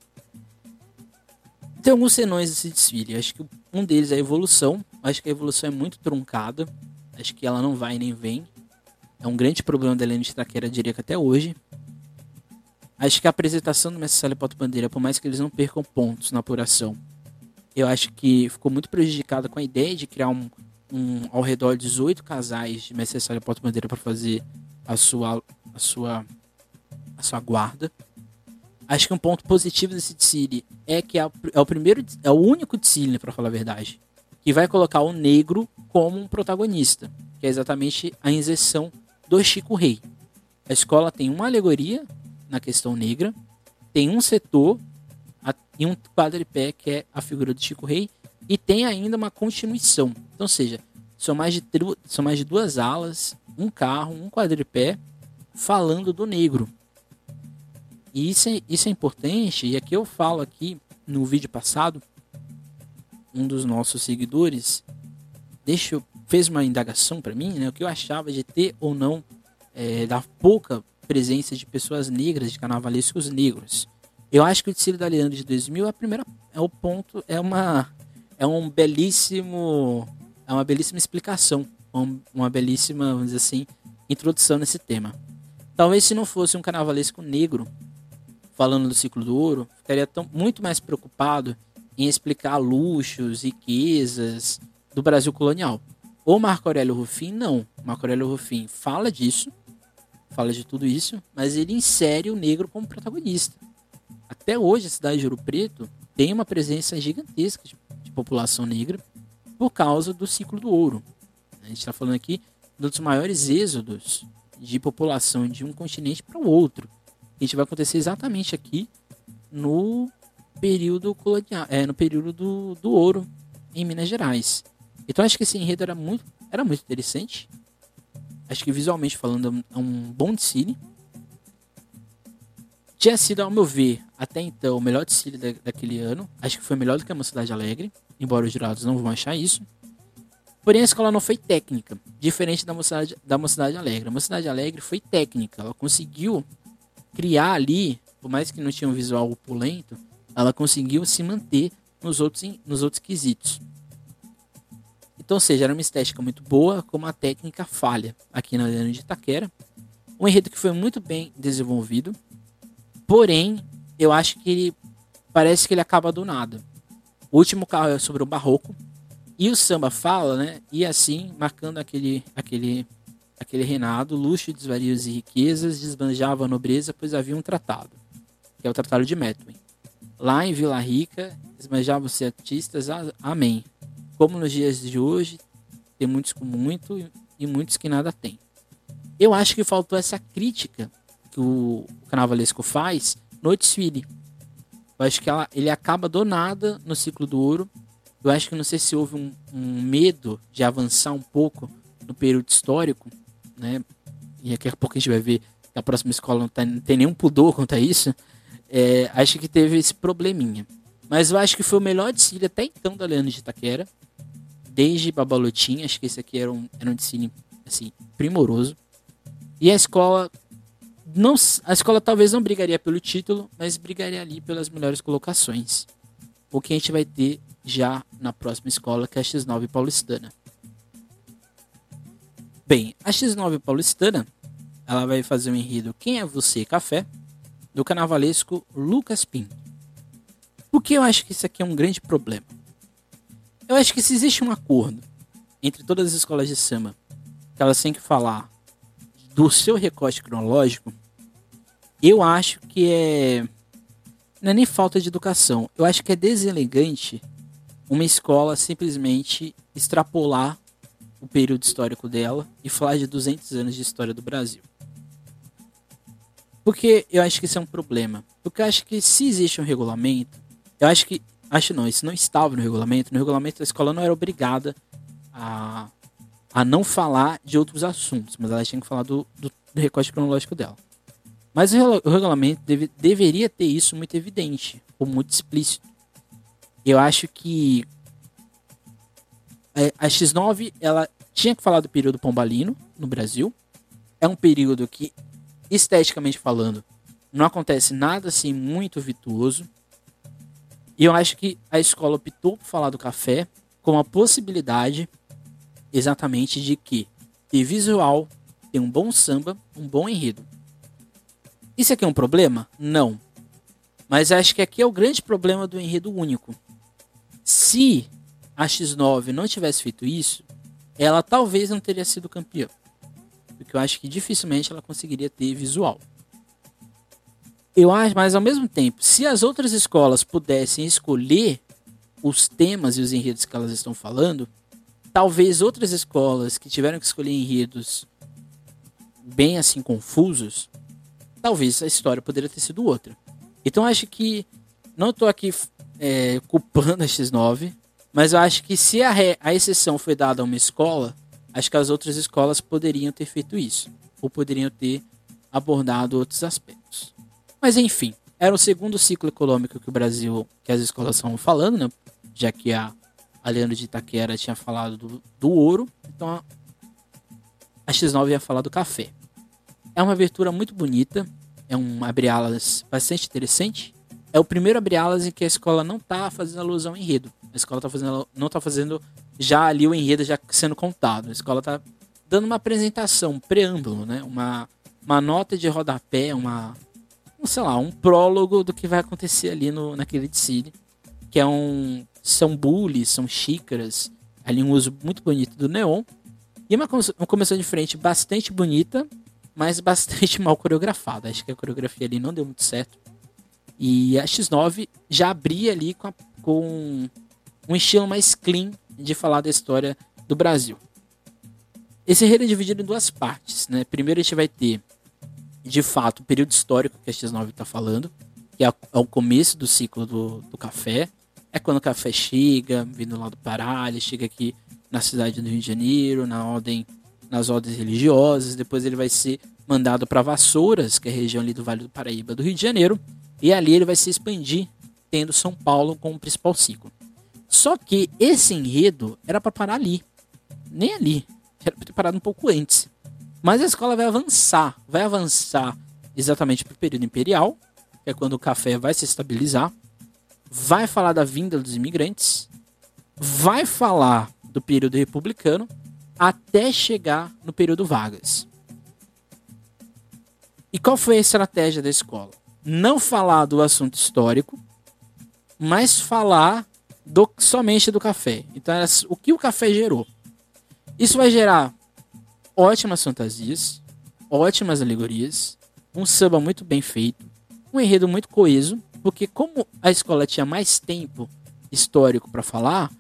Tem alguns senões desse desfile. Acho que um deles é a evolução. Acho que a evolução é muito truncada. Acho que ela não vai nem vem. É um grande problema da Helena de Traqueira, diria que até hoje. Acho que a apresentação do Mestre Sala e Bandeira, por mais que eles não percam pontos na apuração, eu acho que ficou muito prejudicada com a ideia de criar um, um ao redor de 18 casais de Mestre Sala e Bandeira para fazer a sua, a sua a sua guarda. Acho que um ponto positivo desse Tsiri é que é, é o primeiro, é o único Tsiri, né, para falar a verdade, que vai colocar o negro como um protagonista, que é exatamente a inserção do Chico Rei. A escola tem uma alegoria na questão negra. Tem um setor e um quadripé que é a figura do Chico Rei e tem ainda uma continuação. Então, seja, são mais de, são mais de duas alas, um carro, um quadripé falando do negro. E isso é, isso é importante, e aqui eu falo aqui no vídeo passado, um dos nossos seguidores deixou, fez uma indagação para mim, né, o que eu achava de ter ou não é, da pouca presença de pessoas negras, de carnavalescos negros. Eu acho que o desfile da Leandro de 2000 é a primeira é o ponto, é uma é um belíssimo é uma belíssima explicação, uma belíssima, vamos dizer assim, introdução nesse tema. Talvez se não fosse um carnavalesco negro falando do ciclo do ouro, ficaria tão, muito mais preocupado em explicar luxos, riquezas do Brasil colonial. O Marco Aurélio Rufim não. Marco Aurélio Rufim fala disso, fala de tudo isso, mas ele insere o negro como protagonista. Até hoje, a cidade de Ouro Preto tem uma presença gigantesca de, de população negra por causa do ciclo do ouro. A gente está falando aqui dos maiores êxodos de população de um continente para o outro. A gente vai acontecer exatamente aqui no período colonial, é, no período do, do ouro em Minas Gerais. Então acho que esse enredo era muito, era muito interessante. Acho que visualmente falando é um bom desfile. Tinha sido, ao meu ver, até então, o melhor desfile da, daquele ano. Acho que foi melhor do que a Mocidade Alegre, embora os jurados não vão achar isso. Porém, a escola não foi técnica, diferente da Mocidade, da Mocidade Alegre. A Mocidade Alegre foi técnica, ela conseguiu criar ali, por mais que não tinha um visual opulento, ela conseguiu se manter nos outros, nos outros quesitos. Então, seja, era uma estética muito boa, com uma técnica falha aqui na Arena de Itaquera. Um enredo que foi muito bem desenvolvido, porém, eu acho que ele parece que ele acaba do nada. O último carro é sobre o barroco e o samba fala, né? E assim, marcando aquele aquele aquele reinado, luxo, desvarios e riquezas, desbanjava a nobreza, pois havia um tratado, que é o Tratado de Metwin. Lá em Vila Rica, esbanjavam-se artistas, amém. Como nos dias de hoje, tem muitos com muito e muitos que nada têm. Eu acho que faltou essa crítica que o carnavalesco faz no desfile. Eu acho que ela, ele acaba do nada no ciclo do ouro. Eu acho que não sei se houve um, um medo de avançar um pouco no período histórico, né? E daqui a pouco a gente vai ver que a próxima escola não, tá, não tem nenhum pudor quanto a isso. É, acho que teve esse probleminha. Mas eu acho que foi o melhor desfile até então da Leandro de Itaquera. Desde Babalotim, acho que esse aqui era um, era um desfile assim, primoroso. E a escola não, a escola talvez não brigaria pelo título, mas brigaria ali pelas melhores colocações. O que a gente vai ter já na próxima escola, que é a X9 Paulistana. Bem, a X9 Paulistana, ela vai fazer um enredo Quem é Você Café, do carnavalesco Lucas Pinto. Por que eu acho que isso aqui é um grande problema? Eu acho que se existe um acordo entre todas as escolas de samba, que elas têm que falar do seu recorte cronológico, eu acho que é. Não é nem falta de educação. Eu acho que é deselegante uma escola simplesmente extrapolar o período histórico dela e falar de 200 anos de história do Brasil. Porque eu acho que isso é um problema. Porque eu acho que se existe um regulamento, eu acho que. Acho não, isso não estava no regulamento. No regulamento a escola não era obrigada a, a não falar de outros assuntos, mas ela tinha que falar do, do, do recorte cronológico dela. Mas o regulamento deve, deveria ter isso muito evidente, ou muito explícito. Eu acho que a X9 ela tinha que falar do período pombalino no Brasil. É um período que, esteticamente falando, não acontece nada assim muito virtuoso. E eu acho que a escola optou por falar do café com a possibilidade exatamente de que ter visual, ter um bom samba, um bom enredo. Isso aqui é um problema? Não. Mas acho que aqui é o grande problema do enredo único. Se a X9 não tivesse feito isso, ela talvez não teria sido campeã. Porque eu acho que dificilmente ela conseguiria ter visual. Eu acho, mas ao mesmo tempo, se as outras escolas pudessem escolher os temas e os enredos que elas estão falando, talvez outras escolas que tiveram que escolher enredos bem assim confusos talvez a história poderia ter sido outra. Então acho que não estou aqui é, culpando (laughs) a X9, mas eu acho que se a, re, a exceção foi dada a uma escola, acho que as outras escolas poderiam ter feito isso, ou poderiam ter abordado outros aspectos. Mas enfim, era o segundo ciclo econômico que o Brasil, que as escolas estavam falando, né? já que a, a Leandro de Itaquera tinha falado do, do ouro, então a, a X9 ia falar do café. É uma abertura muito bonita, é um abre-alas bastante interessante. É o primeiro abre-alas em que a escola não está fazendo alusão ao enredo. A escola tá fazendo, não está fazendo já ali o enredo já sendo contado. A escola está dando uma apresentação, um preâmbulo, né? uma, uma nota de rodapé, uma, um, sei lá, um prólogo do que vai acontecer ali no, naquele desfile. Que é um. São bules, são xícaras, ali um uso muito bonito do neon. E uma, uma comissão de frente bastante bonita, mas bastante (laughs) mal coreografada. Acho que a coreografia ali não deu muito certo. E a X9 já abria ali com, a, com um estilo mais clean de falar da história do Brasil. Esse enredo é dividido em duas partes, né? Primeiro a gente vai ter, de fato, o período histórico que a X9 está falando, que é, é o começo do ciclo do, do café. É quando o café chega, vindo lá do Pará, ele chega aqui na cidade do Rio de Janeiro, na ordem, nas ordens religiosas. Depois ele vai ser mandado para Vassouras, que é a região ali do Vale do Paraíba do Rio de Janeiro. E ali ele vai se expandir, tendo São Paulo como principal ciclo. Só que esse enredo era para parar ali. Nem ali. Era para ter parado um pouco antes. Mas a escola vai avançar. Vai avançar exatamente para o período imperial, que é quando o café vai se estabilizar. Vai falar da vinda dos imigrantes. Vai falar do período republicano até chegar no período Vargas. E qual foi a estratégia da escola? Não falar do assunto histórico, mas falar do, somente do café. Então, era o que o café gerou. Isso vai gerar ótimas fantasias, ótimas alegorias, um samba muito bem feito, um enredo muito coeso, porque como a escola tinha mais tempo histórico para falar,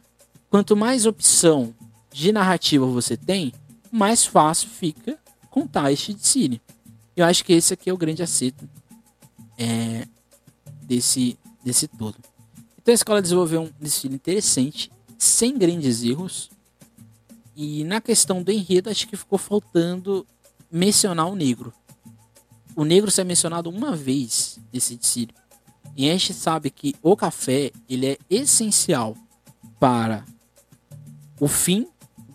quanto mais opção de narrativa você tem, mais fácil fica contar este de cine. Eu acho que esse aqui é o grande acerto é, desse, desse todo. Então a escola desenvolveu um desfile interessante, sem grandes erros. E na questão do enredo, acho que ficou faltando mencionar o negro. O negro se é mencionado uma vez nesse desfile. E a gente sabe que o café ele é essencial para o fim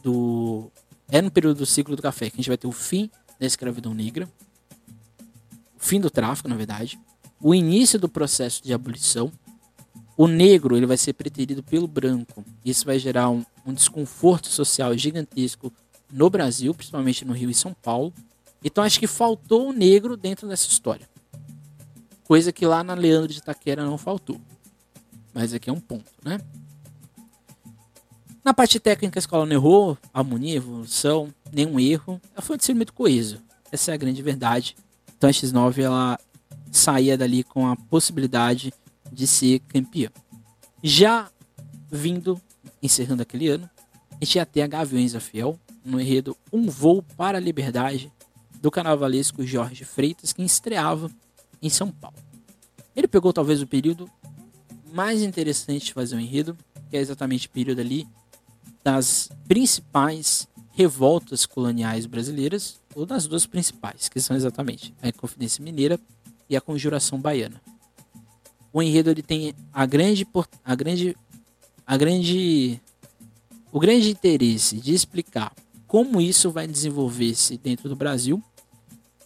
do. É no período do ciclo do café que a gente vai ter o fim da escravidão negra, o fim do tráfico, na verdade, o início do processo de abolição. O negro ele vai ser preterido pelo branco. Isso vai gerar um, um desconforto social gigantesco no Brasil, principalmente no Rio e São Paulo. Então acho que faltou o negro dentro dessa história. Coisa que lá na Leandro de Itaquera não faltou. Mas aqui é um ponto, né? Na parte técnica, a escola não errou, harmonia, evolução, nenhum erro. Ela foi um muito coeso. Essa é a grande verdade. Então a X9 ela saía dali com a possibilidade de ser campeã. Já vindo, encerrando aquele ano, a gente ia ter a Gaviões da Fiel, no enredo Um Voo para a Liberdade, do carnavalesco Jorge Freitas, que estreava em São Paulo. Ele pegou talvez o período mais interessante de fazer um enredo, que é exatamente o período ali das principais revoltas coloniais brasileiras, ou das duas principais, que são exatamente a Inconfidência Mineira e a Conjuração Baiana. O enredo ele tem a grande, a grande, a grande, o grande interesse de explicar como isso vai desenvolver-se dentro do Brasil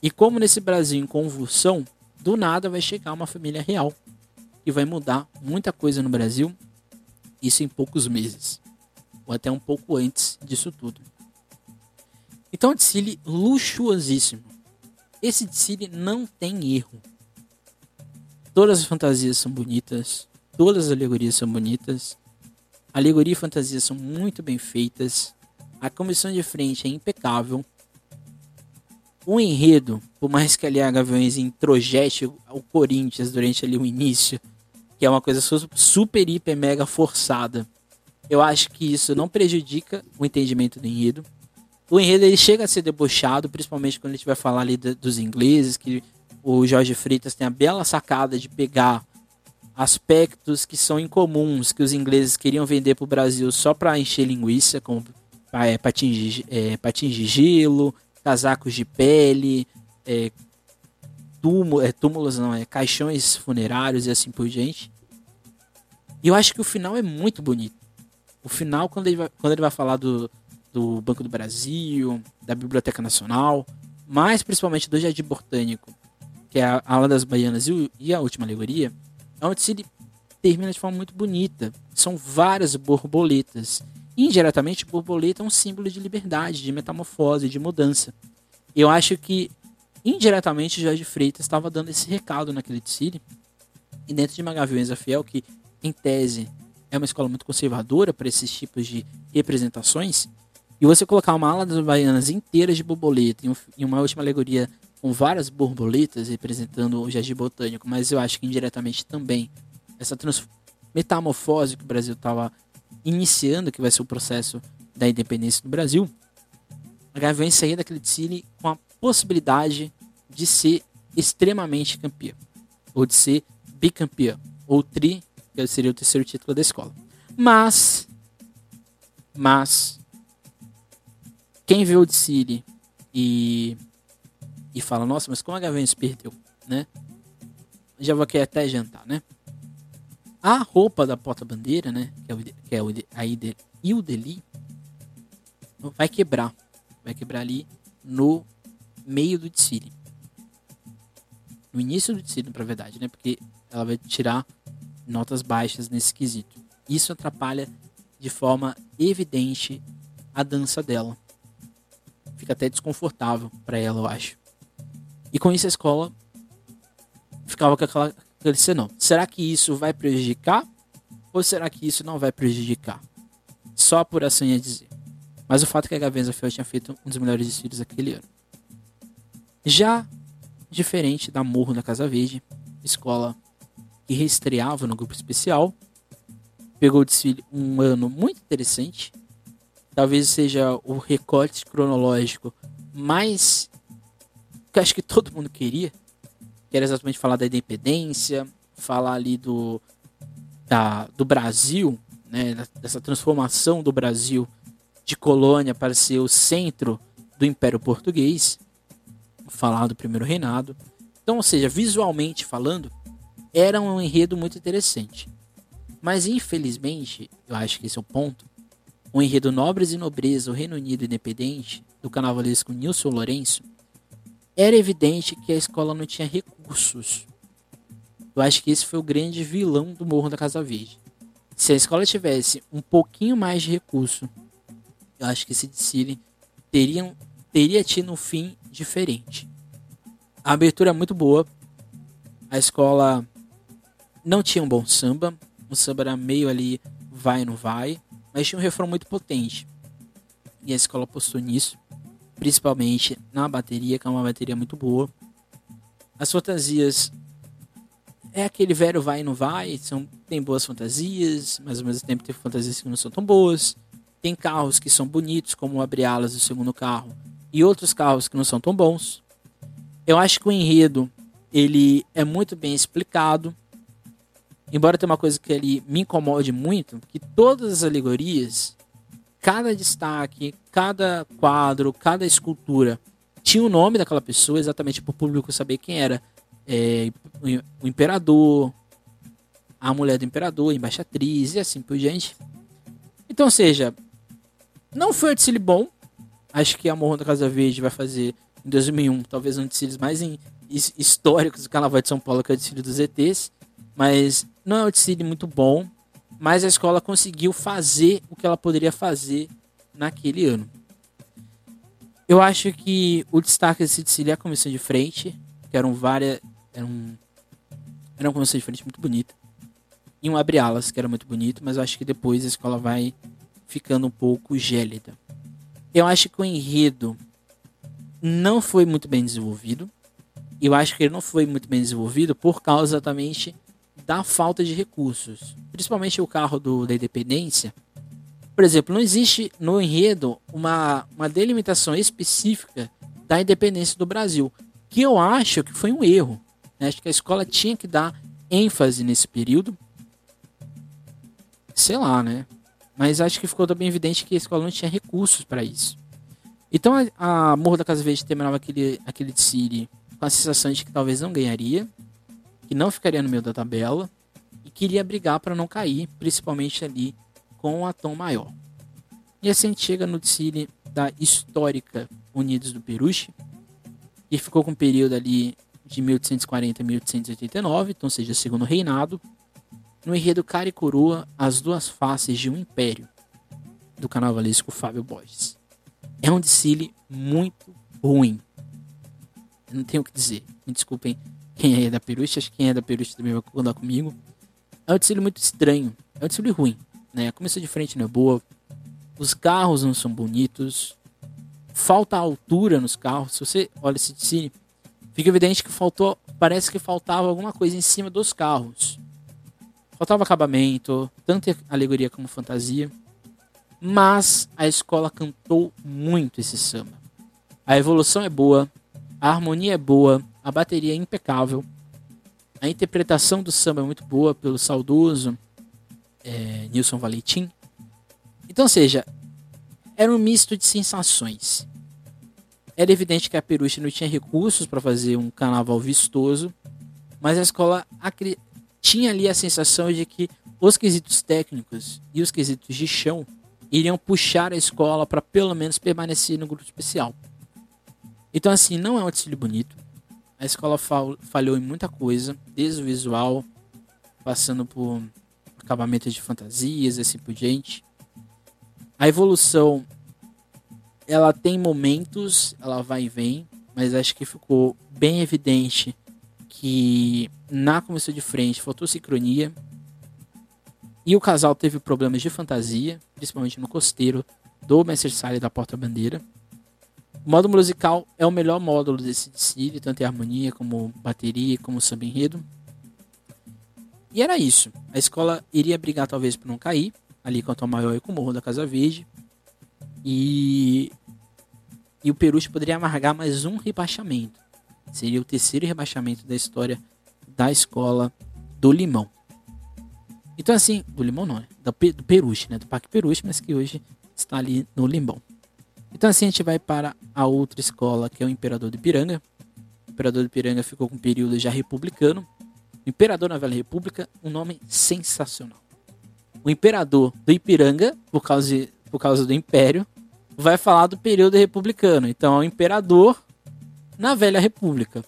e como nesse Brasil em convulsão, do nada vai chegar uma família real e vai mudar muita coisa no Brasil, isso em poucos meses ou até um pouco antes disso tudo. Então, o desfile luxuosíssimo. Esse desfile não tem erro. Todas as fantasias são bonitas, todas as alegorias são bonitas. Alegoria e fantasia são muito bem feitas. A comissão de frente é impecável. O enredo, por mais que ali a Gaviões introjete o Corinthians durante ali o início, que é uma coisa super, hiper, mega forçada, eu acho que isso não prejudica o entendimento do enredo. O enredo ele chega a ser debochado, principalmente quando a gente vai falar ali dos ingleses, que o Jorge Freitas tem a bela sacada de pegar aspectos que são incomuns, que os ingleses queriam vender para o Brasil só para encher linguiça, como é, patins, de, é, patins de gelo, casacos de pele, é, túmulo, é, túmulos não, é caixões funerários e assim por diante. E eu acho que o final é muito bonito. O final, quando ele vai, quando ele vai falar do, do Banco do Brasil, da Biblioteca Nacional, mais principalmente do Jardim Botânico, que é a ala das baianas e, e a última alegoria, é onde se termina de forma muito bonita. São várias borboletas. Indiretamente, borboleta é um símbolo de liberdade, de metamorfose, de mudança. Eu acho que indiretamente Jorge Freitas estava dando esse recado naquele desfile. E dentro de Magaviões a Fiel, que em tese é uma escola muito conservadora para esses tipos de representações, e você colocar uma ala das baianas inteiras de borboleta e, uma última alegoria com várias borboletas representando o jardim botânico, mas eu acho que indiretamente também essa metamorfose que o Brasil estava iniciando, que vai ser o processo da independência do Brasil, a Gaviões saía daquele desfile com a possibilidade de ser extremamente campeã, ou de ser bicampeã, ou tri, que seria o terceiro título da escola. Mas, mas, quem vê o desfile e, e fala, nossa, mas como a Gaviões perdeu, né? Já vou aqui até jantar, né? A roupa da porta-bandeira, né? Que é, o, é a Ildeli, vai quebrar. Vai quebrar ali no meio do desfile. No início do desfile, pra verdade, né? Porque ela vai tirar notas baixas nesse quesito. Isso atrapalha de forma evidente a dança dela. Fica até desconfortável para ela, eu acho. E com isso a escola ficava com aquela, aquele senão. Será que isso vai prejudicar? Ou será que isso não vai prejudicar? Só por assim a dizer. Mas o fato é que a Gaviões da Fiel tinha feito um dos melhores desfiles daquele ano. Já diferente da Morro da Casa Verde, escola que reestreava no grupo especial, pegou o desfile um ano muito interessante. Talvez seja o recorte cronológico mais que acho que todo mundo queria, que era exatamente falar da independência, falar ali do da, do Brasil, né, dessa transformação do Brasil de colônia para ser o centro do Império Português, falar do primeiro reinado. Então, ou seja, visualmente falando, era um enredo muito interessante. Mas infelizmente, eu acho que esse é o ponto, o enredo Nobres e Nobreza, o Reino Unido Independente, do carnavalesco Nilson Lourenço, era evidente que a escola não tinha recursos. Eu acho que esse foi o grande vilão do Morro da Casa Verde. Se a escola tivesse um pouquinho mais de recurso, eu acho que esse desfile teria, teria tido um fim diferente. A abertura é muito boa. A escola não tinha um bom samba. O samba era meio ali, vai e não vai. Mas tinha um refrão muito potente. E a escola apostou nisso. Principalmente na bateria, que é uma bateria muito boa. As fantasias. É aquele velho vai e não vai. São, tem boas fantasias, mas ao mesmo tempo tem fantasias que não são tão boas. Tem carros que são bonitos, como o abre-alas do segundo carro. E outros carros que não são tão bons. Eu acho que o enredo ele é muito bem explicado. Embora tenha uma coisa que ele me incomode muito, que todas as alegorias, cada destaque, cada quadro, cada escultura tinha o nome daquela pessoa, exatamente para o público saber quem era. É, o imperador, a mulher do imperador, a embaixatriz e assim por diante. Então, ou seja, não foi um desfile bom. Acho que a Morro da Casa Verde vai fazer em 2001, talvez um dos desfiles mais em, históricos do Carnaval de São Paulo, que é o desfile dos ETs. Mas não é um desfile muito bom, mas a escola conseguiu fazer o que ela poderia fazer naquele ano. Eu acho que o destaque desse desfile é a comissão de frente, que eram várias. Era, um, era uma comissão de frente muito bonita. E um abre-alas, que era muito bonito, mas eu acho que depois a escola vai ficando um pouco gélida. Eu acho que o enredo não foi muito bem desenvolvido. Eu acho que ele não foi muito bem desenvolvido por causa exatamente da falta de recursos. Principalmente o carro do, da independência. Por exemplo, não existe no enredo uma, uma delimitação específica da independência do Brasil. Que eu acho que foi um erro. Né? Acho que a escola tinha que dar ênfase nesse período. Sei lá, né? Mas acho que ficou também evidente que a escola não tinha recursos para isso. Então a, a Morro da Casa Verde terminava aquele, aquele desfile com a sensação de que talvez não ganharia que não ficaria no meio da tabela e queria brigar para não cair, principalmente ali com a Tom Maior. E assim a gente chega no desfile da histórica Unidos do Peruche, que ficou com um período ali de 1840 a 1889, então seja segundo reinado, no enredo Cara e Coroa, as duas faces de um império, do carnavalesco Fábio Borges. É um desfile muito ruim. não tenho o que dizer. Me desculpem quem é da Peruche, acho que quem é da Peruche também vai concordar comigo. É um desfile muito estranho, é um desfile ruim, né? A comissão de frente não é boa, os carros não são bonitos, falta altura nos carros. Se você olha esse desfile, fica evidente que faltou, parece que faltava alguma coisa em cima dos carros. Faltava acabamento, tanto alegoria como fantasia. Mas a escola cantou muito esse samba. A evolução é boa, a harmonia é boa, a bateria é impecável, a interpretação do samba é muito boa pelo saudoso é, Nilson Valentim. Então, seja, era um misto de sensações. Era evidente que a Peruche não tinha recursos para fazer um carnaval vistoso, mas a escola tinha ali a sensação de que os quesitos técnicos e os quesitos de chão iriam puxar a escola para pelo menos permanecer no grupo especial. Então, assim, não é um desfile bonito. A escola falhou em muita coisa, desde o visual, passando por acabamento de fantasias e assim por diante. A evolução, ela tem momentos, ela vai e vem, mas acho que ficou bem evidente que na comissão de frente faltou sincronia. E o casal teve problemas de fantasia, principalmente no costeiro do Mestre Sally da Porta Bandeira. O modo musical é o melhor módulo desse desfile, tanto em harmonia como bateria, como samba enredo. E era isso. A escola iria brigar talvez por não cair, ali com Tom Maior e com o Morro da Casa Verde. E, e o Peruche poderia amargar mais um rebaixamento. Seria o terceiro rebaixamento da história da escola do Limão. Então assim, do Limão não, né? do Peruche, né? Do Parque Peruche, mas que hoje está ali no Limão. Então assim a gente vai para a outra escola, que é o Imperador de Piranga. O Imperador de Piranga ficou com um período já republicano. O Imperador na Velha República, um nome sensacional. O Imperador do Ipiranga, por causa, de, por causa do Império, vai falar do período republicano. Então é o Imperador na Velha República.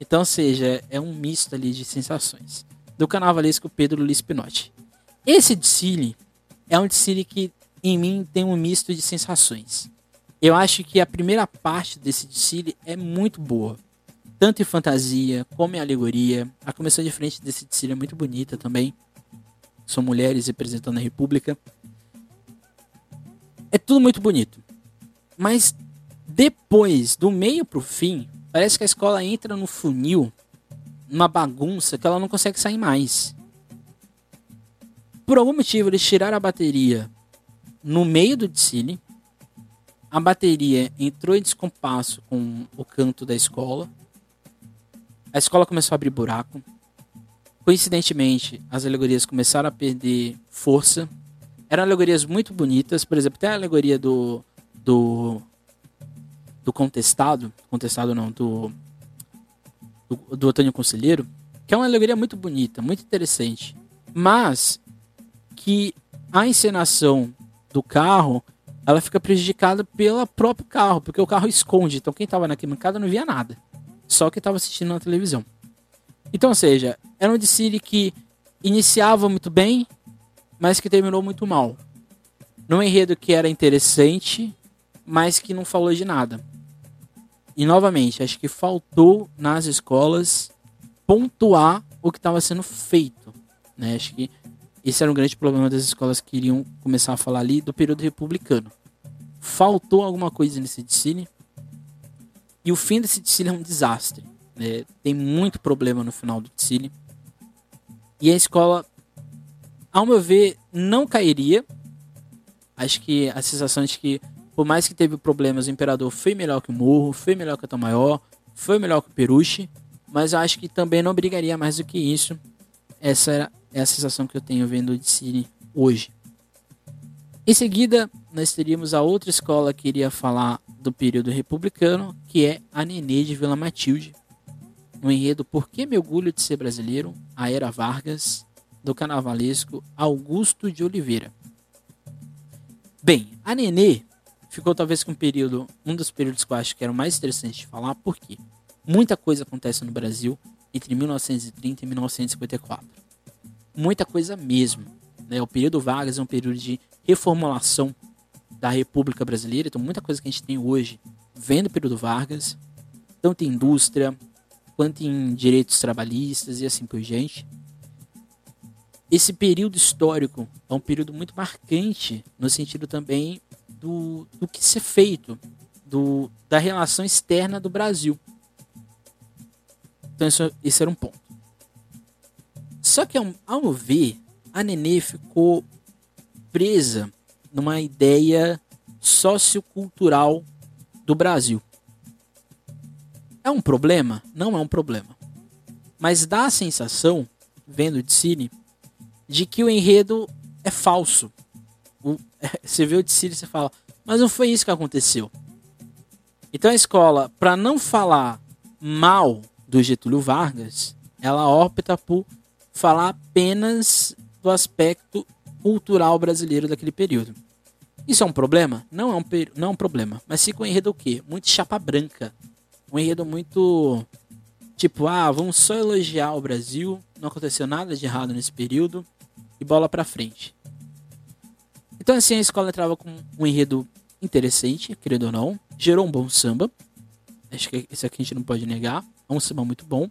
Então, ou seja, é um misto ali de sensações. Do carnavalesco Pedro Luiz Pinotti. Esse desfile é um desfile que, em mim, tem um misto de sensações. Eu acho que a primeira parte desse desfile é muito boa. Tanto em fantasia como em alegoria. A comissão de frente desse desfile é muito bonita também. São mulheres representando a República. É tudo muito bonito. Mas depois, do meio pro fim, parece que a escola entra no funil, numa bagunça que ela não consegue sair mais. Por algum motivo, eles tiraram a bateria no meio do desfile a bateria entrou em descompasso com o canto da escola. A escola começou a abrir buraco. Coincidentemente, as alegorias começaram a perder força. Eram alegorias muito bonitas, por exemplo, até a alegoria do do do contestado, contestado não, do do, do Antônio Conselheiro, que é uma alegoria muito bonita, muito interessante, mas que a encenação do carro ela fica prejudicada pelo próprio carro, porque o carro esconde. Então quem estava na arquibancada não via nada. Só quem estava assistindo na televisão. Então, ou seja, era um desfile que iniciava muito bem, mas que terminou muito mal. Num enredo que era interessante, mas que não falou de nada. E novamente, acho que faltou nas escolas pontuar o que estava sendo feito. Né? Acho que esse era um grande problema das escolas que iriam começar a falar ali do período republicano. Faltou alguma coisa nesse desfile. E o fim desse desfile é um desastre. Né? Tem muito problema no final do desfile. E a escola, ao meu ver, não cairia. Acho que a sensação de que, por mais que teve problemas, o Imperador foi melhor que o Morro, foi melhor que o Maior, foi melhor que o Peruche. Mas eu acho que também não brigaria mais do que isso. Essa é a sensação que eu tenho vendo de Cine hoje. Em seguida, nós teríamos a outra escola que iria falar do período republicano, que é a Nenê de Vila Matilde, no enredo Por que me orgulho de ser brasileiro? A Era Vargas, do carnavalesco Augusto de Oliveira. Bem, a Nenê ficou talvez com um período, um dos períodos que eu acho que era o mais interessante de falar, porque muita coisa acontece no Brasil entre 1930 e 1954 muita coisa mesmo. Né? O período Vargas é um período de reformulação da República Brasileira, então muita coisa que a gente tem hoje vem do período Vargas, tanto em indústria quanto em direitos trabalhistas e assim por diante. Esse período histórico é um período muito marcante no sentido também do, do que ser feito, do, da relação externa do Brasil. Então, isso, esse era um ponto. Só que, ao meu ver, a Nenê ficou presa numa ideia sociocultural do Brasil. É um problema? Não é um problema. Mas dá a sensação, vendo de cine, de que o enredo é falso. O, (laughs) você vê o de cine e você fala, mas não foi isso que aconteceu. Então a escola, para não falar mal do Getúlio Vargas, ela opta por falar apenas do aspecto cultural brasileiro daquele período. Isso é um problema? Não é um, não é um problema. Mas fica um enredo o quê? Muito chapa branca. Um enredo muito. Tipo, ah, vamos só elogiar o Brasil. Não aconteceu nada de errado nesse período. E bola pra frente. Então, assim, a escola entrava com um enredo interessante, querido ou não. Gerou um bom samba. Acho que esse aqui a gente não pode negar. É um samba muito bom.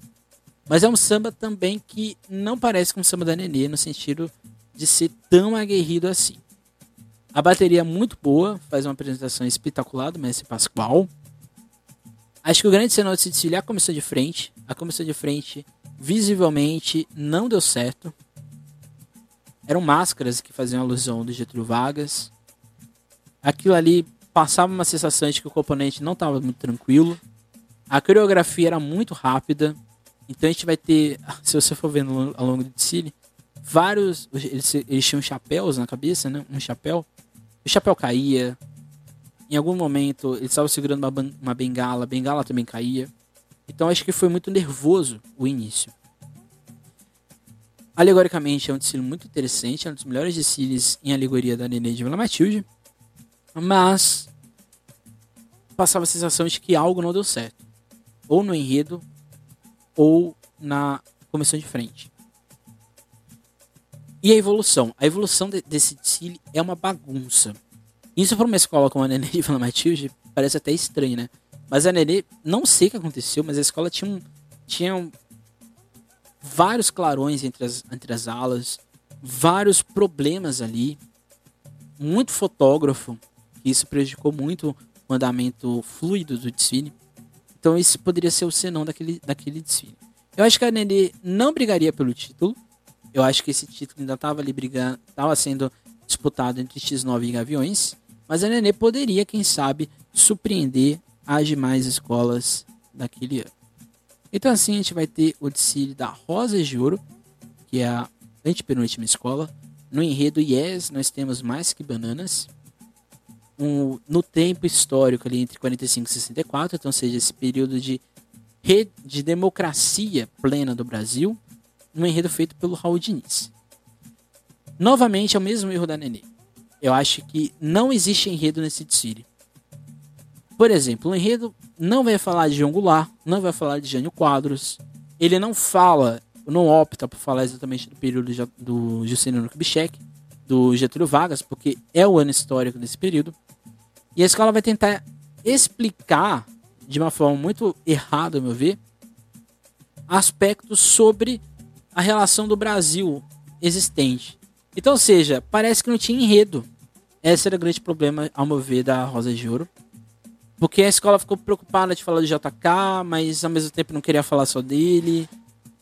Mas é um samba também que não parece com o samba da Nenê, no sentido de ser tão aguerrido assim. A bateria é muito boa, faz uma apresentação espetacular do Messi Pascoal. Acho que o grande sinal de se desfile é a comissão de frente. A comissão de frente, visivelmente, não deu certo. Eram máscaras que faziam alusão do Getúlio Vargas. Aquilo ali passava uma sensação de que o componente não estava muito tranquilo. A coreografia era muito rápida. Então a gente vai ter, (laughs) se você for vendo ao longo do desfile, vários. Eles, eles tinham chapéus na cabeça, né? Um chapéu. O chapéu caía. Em algum momento eles estavam segurando uma, uma bengala, a bengala também caía. Então acho que foi muito nervoso o início. Alegoricamente é um desfile muito interessante, é um dos melhores desfiles em alegoria da Nenê de Vila Matilde. Mas passava a sensação de que algo não deu certo. Ou no enredo, ou na comissão de frente. E a evolução? A evolução de, desse desfile é uma bagunça. Isso para uma escola como a Nenê de Vila Matilde parece até estranho, né? Mas a Nenê, não sei o que aconteceu, mas a escola tinha, um, tinha vários clarões entre as, entre as alas, vários problemas ali, muito fotógrafo, isso prejudicou muito o andamento fluido do desfile. Então isso poderia ser o senão daquele, daquele desfile. Eu acho que a Nenê não brigaria pelo título. Eu acho que esse título ainda estava ali brigando, estava sendo disputado entre X9 e Gaviões. Mas a Nenê poderia, quem sabe, surpreender as demais escolas daquele ano. Então assim a gente vai ter o desfile da Rosa de Ouro, que é a antepenúltima escola. No enredo Yes, nós temos mais que bananas um, no tempo histórico ali entre 45 e 64, então seja esse período de, de democracia plena do Brasil, um enredo feito pelo Raul Diniz. Novamente é o mesmo erro da Nenê. Eu acho que não existe enredo nesse desfile. Por exemplo, o enredo não vai falar de João Goulart, não vai falar de Jânio Quadros, ele não fala, não opta por falar exatamente do período do Juscelino Kubitschek, do Getúlio Vargas, porque é o ano histórico desse período. E a escola vai tentar explicar, de uma forma muito errada, ao meu ver, aspectos sobre a relação do Brasil existente. Então, ou seja, parece que não tinha enredo. Esse era o grande problema, ao meu ver, da Rosa de Ouro. Porque a escola ficou preocupada de falar do JK, mas ao mesmo tempo não queria falar só dele.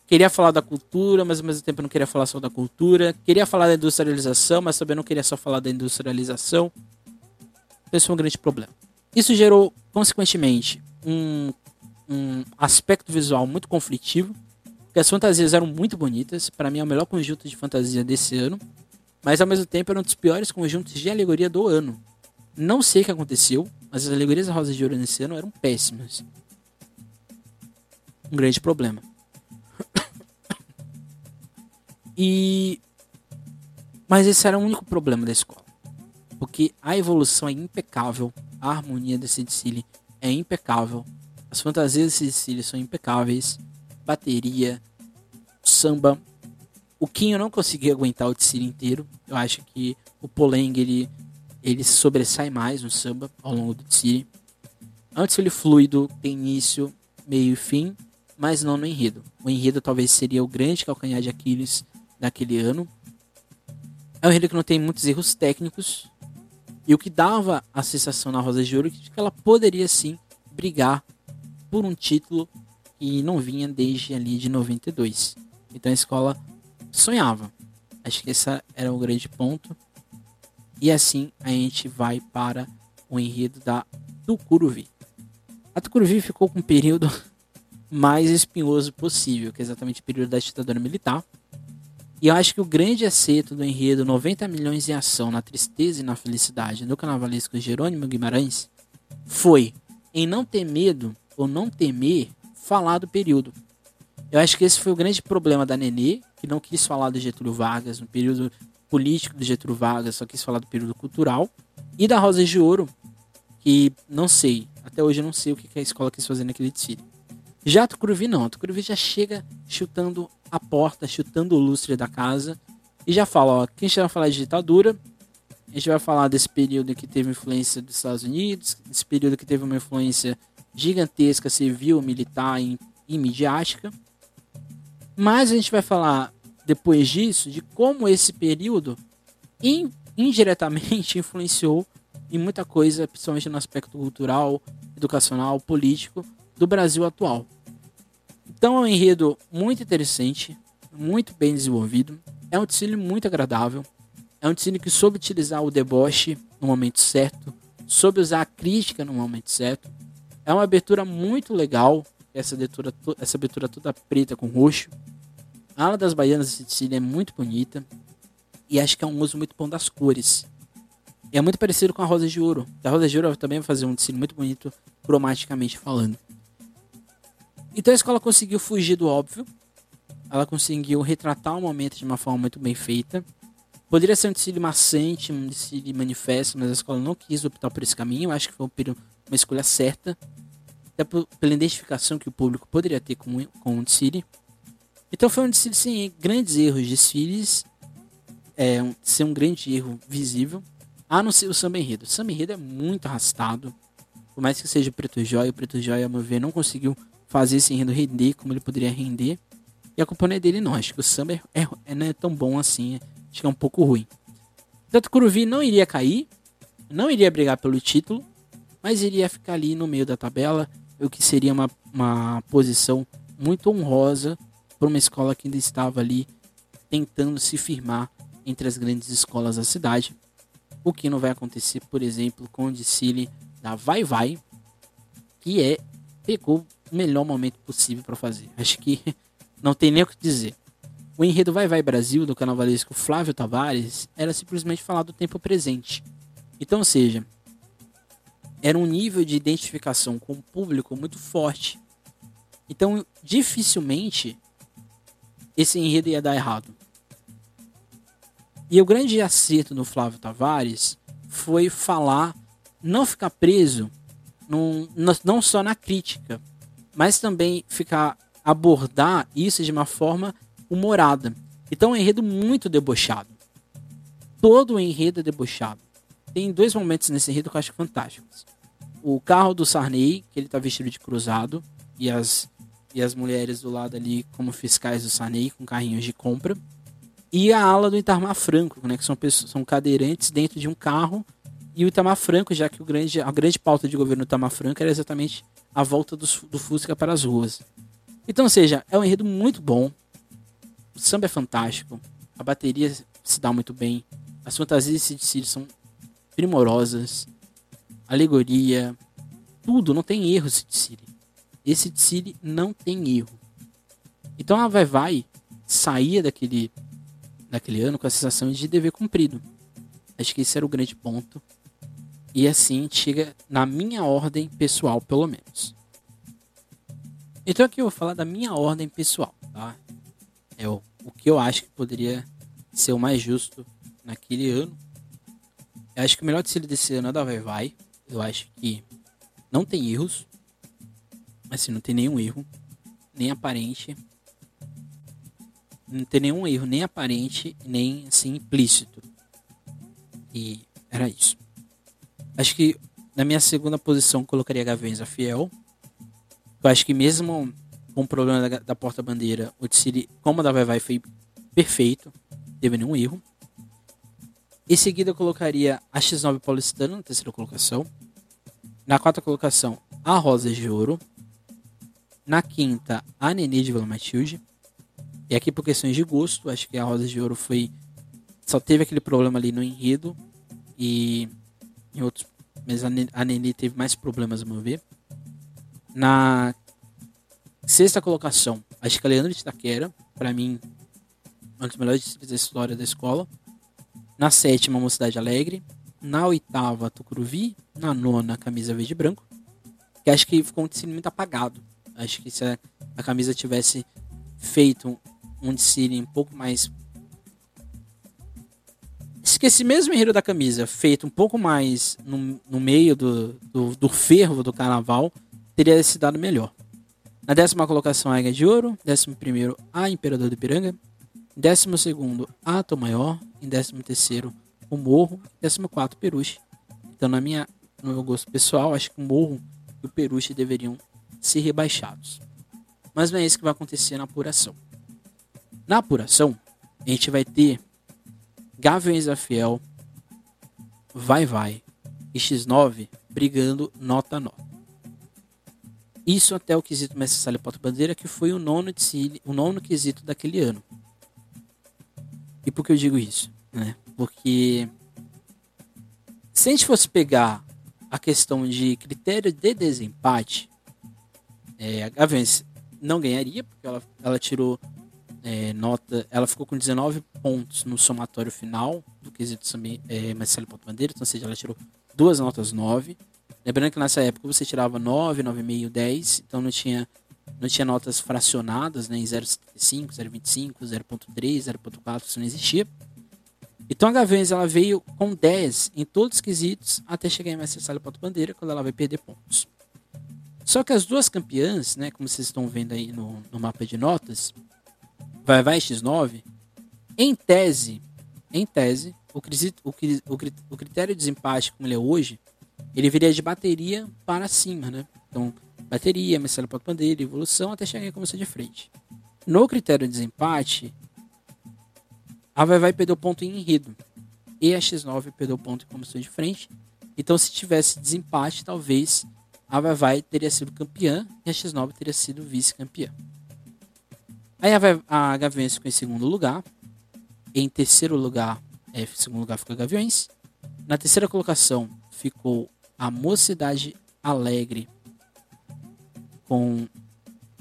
Queria falar da cultura, mas ao mesmo tempo não queria falar só da cultura. Queria falar da industrialização, mas também não queria só falar da industrialização. Esse foi um grande problema. Isso gerou, consequentemente, um, um aspecto visual muito conflitivo, porque as fantasias eram muito bonitas. Para mim, é o melhor conjunto de fantasia desse ano, mas ao mesmo tempo era um dos piores conjuntos de alegoria do ano. Não sei o que aconteceu, mas as alegorias da Rosa de Ouro nesse ano eram péssimas. Um grande problema. (coughs) e. Mas esse era o único problema da escola. Porque a evolução é impecável, a harmonia desse desfile é impecável, as fantasias desse desfile são impecáveis, bateria, samba. O Quinho não conseguiu aguentar o desfile inteiro. Eu acho que o Poleng ele, ele sobressai mais no samba ao longo do desfile. Antes ele fluido, tem início, meio e fim, mas não no enredo. O enredo talvez seria o grande calcanhar de Aquiles daquele ano. É um enredo que não tem muitos erros técnicos, e o que dava a sensação na Rosa de Ouro é que ela poderia sim brigar por um título que não vinha desde ali de 92. Então a escola sonhava. Acho que esse era o grande ponto. E assim a gente vai para o enredo da Tucuruvi. A Tucuruvi ficou com um período (laughs) mais espinhoso possível, que é exatamente o período da ditadura militar. E eu acho que o grande acerto do enredo 90 milhões em ação na tristeza e na felicidade do carnavalesco Jerônimo Guimarães foi em não ter medo ou não temer falar do período. Eu acho que esse foi o grande problema da Nenê, que não quis falar do Getúlio Vargas no período político do Getúlio Vargas, só quis falar do período cultural. E da Rosa de Ouro, que não sei, até hoje eu não sei o que a escola quis fazer naquele desfile. Já a Tucuruvi não, a Tucuruvi já chega chutando a porta, chutando o lustre da casa e já fala, ó, que a gente vai falar de ditadura, a gente vai falar desse período que teve influência dos Estados Unidos, desse período que teve uma influência gigantesca civil, militar e, e midiática. Mas a gente vai falar depois disso de como esse período in, indiretamente (laughs) influenciou em muita coisa, principalmente no aspecto cultural, educacional, político do Brasil atual. Então é um enredo muito interessante, muito bem desenvolvido. É um desfile muito agradável. É um desfile que soube utilizar o deboche no momento certo, soube usar a crítica no momento certo. É uma abertura muito legal, essa abertura, essa abertura toda preta com roxo. A ala das baianas desse desfile é muito bonita e acho que é um uso muito bom das cores. É muito parecido com a Rosa de Ouro. A Rosa de Ouro também vai fazer um desfile muito bonito, cromaticamente falando. Então a escola conseguiu fugir do óbvio. Ela conseguiu retratar o momento de uma forma muito bem feita. Poderia ser um desfile maçante, um desfile manifesto, mas a escola não quis optar por esse caminho. Acho que foi uma escolha certa. Até pela identificação que o público poderia ter com, com o desfile. Então foi um desfile sem grandes erros de desfiles. É, um, ser um grande erro visível. A não ser o samba enredo. O samba enredo é muito arrastado. Por mais que seja Preto Jóia, o Preto Jóia, a meu ver, não conseguiu fazer esse enredo render como ele poderia render. E a não é dele, não. Acho que o samba é, é, é, não é tão bom assim. Acho que é um pouco ruim. Tanto Curuvi não iria cair, não iria brigar pelo título, mas iria ficar ali no meio da tabela, o que seria uma, uma posição muito honrosa para uma escola que ainda estava ali tentando se firmar entre as grandes escolas da cidade. O que não vai acontecer, por exemplo, com o Dicile da Vai Vai, que é pegou o melhor momento possível para fazer. Acho que (laughs) não tem nem o que dizer. O enredo Vai Vai Brasil do carnavalesco Flávio Tavares era simplesmente falar do tempo presente. Então, ou seja, era um nível de identificação com o público muito forte. Então, dificilmente esse enredo ia dar errado. E o grande acerto do Flávio Tavares foi falar, não ficar preso num, não só na crítica, mas também ficar abordar isso de uma forma humorada. Então é um enredo muito debochado. Todo o enredo é debochado. Tem dois momentos nesse enredo que eu acho fantásticos. O carro do Sarney, que ele tá vestido de cruzado, e as, e as mulheres do lado ali como fiscais do Sarney, com carrinhos de compra. E a ala do Itamar Franco, né, que são, pessoas, são cadeirantes dentro de um carro e o Itamar Franco, já que o grande, a grande pauta de governo do Itamar Franco era exatamente a volta do, do Fusca para as ruas. Então, ou seja, é um enredo muito bom. O samba é fantástico. A bateria se dá muito bem. As fantasias de Cid são primorosas. Alegoria. Tudo, não tem erro esse Cid. Esse Cid não tem erro. Então a Vai Vai saía daquele, daquele ano com a sensação de dever cumprido. Acho que esse era o grande ponto. E assim chega na minha ordem pessoal, pelo menos. Então aqui eu vou falar da minha ordem pessoal, tá? É o, o que eu acho que poderia ser o mais justo naquele ano. Eu acho que o melhor desfile desse ano é da Vai Vai. Eu acho que não tem erros. Assim, não tem nenhum erro. Nem aparente. Não tem nenhum erro, nem aparente, nem assim implícito. E era isso. Acho que na minha segunda posição colocaria a Fiel. Eu acho que mesmo com o problema da, da porta-bandeira, o Tsiri, como a da Vai Vai, foi perfeito. Teve nenhum erro. Em seguida eu colocaria a X9 Paulistana na terceira colocação. Na quarta colocação, a Rosa de Ouro. Na quinta, a Nenê de Vila Matilde. E aqui por questões de gosto, acho que a Rosa de Ouro foi. Só teve aquele problema ali no enredo. E em outros, mas a Nenê teve mais problemas, a meu ver. Na Sexta colocação, acho que a Leandro de Itaquera, para mim, uma das melhores distritos da história da escola. Na sétima, Mocidade Alegre. Na oitava, Tucuruvi. Na nona, Camisa Verde e Branco. Que acho que ficou um desfile muito apagado. Acho que se a, a camisa tivesse feito um desfile um pouco mais. Se esse mesmo enredo da camisa feito um pouco mais no, no meio do, do, do fervo do carnaval, teria se dado melhor. Na décima colocação, a Águia de Ouro. Décimo primeiro, a Imperador do Ipiranga. Décimo segundo, a Tom Maior. Em décimo terceiro, o Morro. Décimo quarto, Peruche. Então, na minha, no meu gosto pessoal, acho que o Morro e o Peruche deveriam ser rebaixados. Mas não é isso que vai acontecer na apuração. Na apuração, a gente vai ter Gaviões da Fiel, Vai Vai e X9 brigando nota a nota. Isso até o quesito Mestre Sala Porta Bandeira, que foi o nono, de, o nono quesito daquele ano. E por que eu digo isso? Né? Porque se a gente fosse pegar a questão de critério de desempate, é, a Gaviões não ganharia, porque ela, ela tirou é, nota. Ela ficou com 19 pontos no somatório final do quesito é, Marcelo Porta Bandeira, então, ou seja, ela tirou duas notas 9. Lembrando que nessa época você tirava 9, 9,5, 10, então não tinha, não tinha notas fracionadas né, em 0,75, 0,25, 0,3, 0,4, isso não existia. Então a Gaviões ela veio com 10 em todos os quesitos até chegar em Mestre Porto Bandeira, quando ela vai perder pontos. Só que as duas campeãs, né, como vocês estão vendo aí no, no mapa de notas, vai vai X9, em tese, em tese, o, o, o, o critério de desempate como ele é hoje, ele viria de bateria para cima, né? Então, bateria, Marcelo Porto Bandeira, evolução, até chegar em começar de frente. No critério de desempate, a Vai Vai perdeu ponto em enredo. E a X9 perdeu ponto em começou de frente. Então, se tivesse desempate, talvez a Vai Vai teria sido campeã e a X9 teria sido vice-campeã. Aí a, a Gaviões ficou em segundo lugar. Em terceiro lugar, é, segundo lugar ficou a Gaviões. Na terceira colocação ficou a Mocidade Alegre com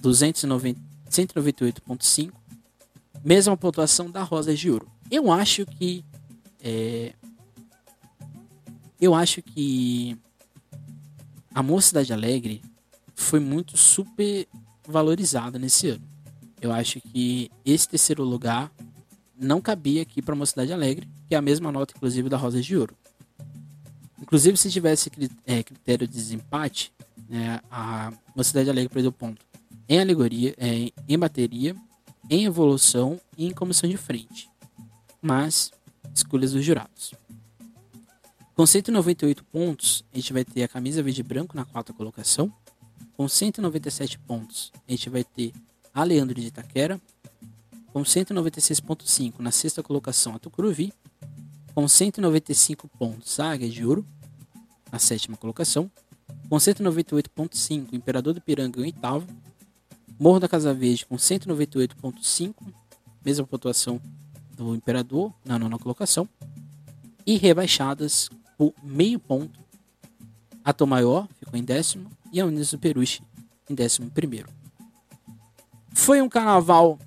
198.5, mesma pontuação da Rosa de Ouro. Eu acho que é, eu acho que a Mocidade Alegre foi muito super valorizada nesse ano. Eu acho que esse terceiro lugar não cabia aqui para a Mocidade Alegre, que é a mesma nota, inclusive, da Rosa de Ouro. Inclusive, se tivesse é, critério de desempate, né, a Mocidade Alegre perdeu ponto em alegoria, é, em bateria, em evolução e em comissão de frente. Mas, escolhas dos jurados. Com 198 pontos, a gente vai ter a camisa verde e branco na quarta colocação. Com 197 pontos, a gente vai ter a Leandro de Itaquera. Com 196.5 na sexta colocação, a Tucuruvi com 195 pontos, a Águia de Ouro, na sétima colocação. Com 198,5, Imperador do Piranga em oitavo. Morro da Casa Verde com 198,5, mesma pontuação do Imperador na nona colocação. E rebaixadas por meio ponto. A Tom Maior ficou em décimo e a Unidos do Peruche em décimo primeiro. Foi um carnaval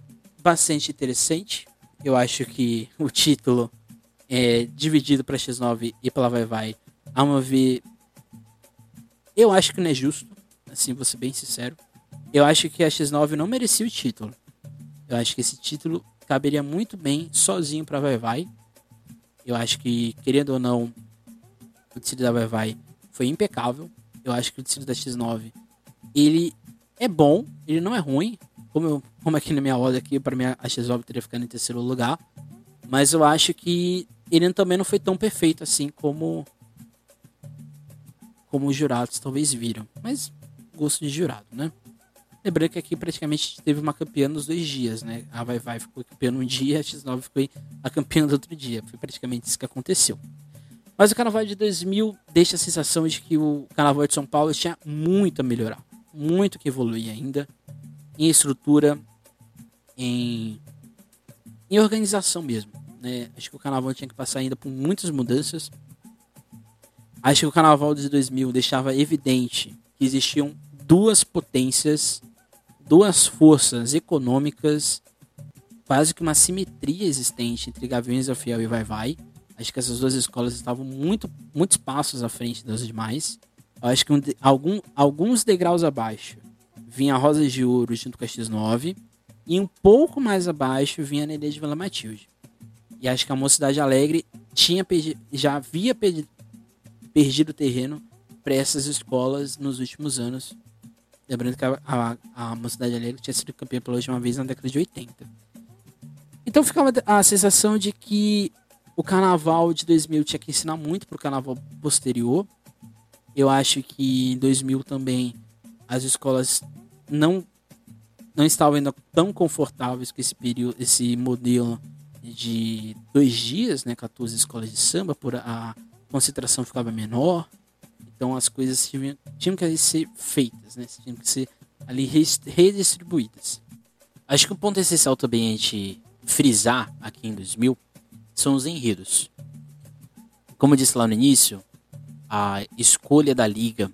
bastante interessante. Eu acho que (laughs) o título é, dividido para X9 e pela Vai Vai, a uma ver, eu acho que não é justo, assim, vou ser bem sincero. Eu acho que a X9 não merecia o título. Eu acho que esse título caberia muito bem sozinho para Vai Vai. Eu acho que, querendo ou não, o tecido da Vai Vai foi impecável. Eu acho que o tecido da X9 ele é bom, ele não é ruim. Como, eu, como aqui na minha ordem aqui, para mim a X9 teria ficado em terceiro lugar. Mas eu acho que ele também não foi tão perfeito assim como como os jurados talvez viram. Mas gosto de jurado, né? Lembrando que aqui praticamente teve uma campeã nos dois dias, né? A Vai Vai ficou campeã num dia, a X9 ficou a campeã do outro dia. Foi praticamente isso que aconteceu. Mas o Carnaval de 2000 deixa a sensação de que o Carnaval de São Paulo tinha muito a melhorar. Muito que evoluir ainda. Em estrutura, em, em organização mesmo. Né? Acho que o carnaval tinha que passar ainda por muitas mudanças. Acho que o carnaval de 2000 deixava evidente que existiam duas potências duas forças econômicas, quase que uma simetria existente entre Gaviões da Fiel e Vai Vai. Acho que essas duas escolas estavam muito, muitos passos à frente das demais. Eu acho que um, algum, alguns degraus abaixo vinha Rosas de Ouro junto com a X9. E um pouco mais abaixo vinha a Nenê de Vila Matilde. E acho que a Mocidade Alegre tinha já havia perdido terreno para essas escolas nos últimos anos. Lembrando que a, a, a Mocidade Alegre tinha sido campeã pela última vez na década de 80. Então ficava a sensação de que o carnaval de 2000 tinha que ensinar muito para o carnaval posterior. Eu acho que em 2000 também as escolas não não estavam ainda tão confortáveis com esse período, esse modelo de dois dias, né, 14 escolas de samba, por a concentração ficava menor, então as coisas tinham, tinham que ser feitas, né, tinham que ser ali redistribuídas. Acho que um ponto essencial também a gente frisar aqui em 2000 são os enredos. Como eu disse lá no início, a escolha da liga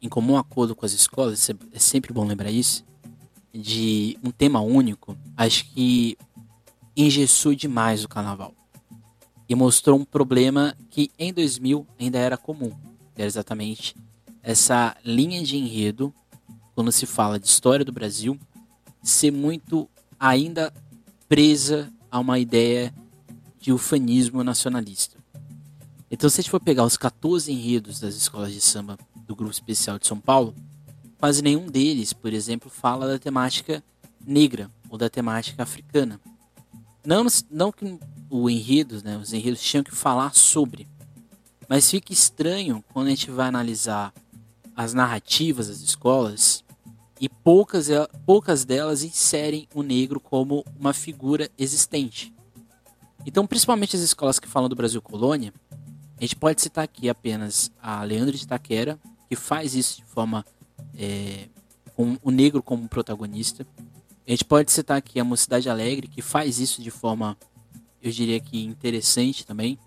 em comum acordo com as escolas, é sempre bom lembrar isso, de um tema único, acho que engessou demais o carnaval. E mostrou um problema que em 2000 ainda era comum. Era exatamente essa linha de enredo, quando se fala de história do Brasil, ser muito ainda presa a uma ideia de ufanismo nacionalista. Então, se a gente for pegar os 14 enredos das escolas de samba do Grupo Especial de São Paulo, quase nenhum deles, por exemplo, fala da temática negra ou da temática africana. Não, não que o enredo, né, os enredos tinham que falar sobre, mas fica estranho quando a gente vai analisar as narrativas das escolas e poucas, poucas delas inserem o negro como uma figura existente. Então, principalmente as escolas que falam do Brasil colônia, a gente pode citar aqui apenas a Leandro de Taquera, que faz isso de forma é, com o negro como protagonista. A gente pode citar aqui a Mocidade Alegre, que faz isso de forma, eu diria que interessante também.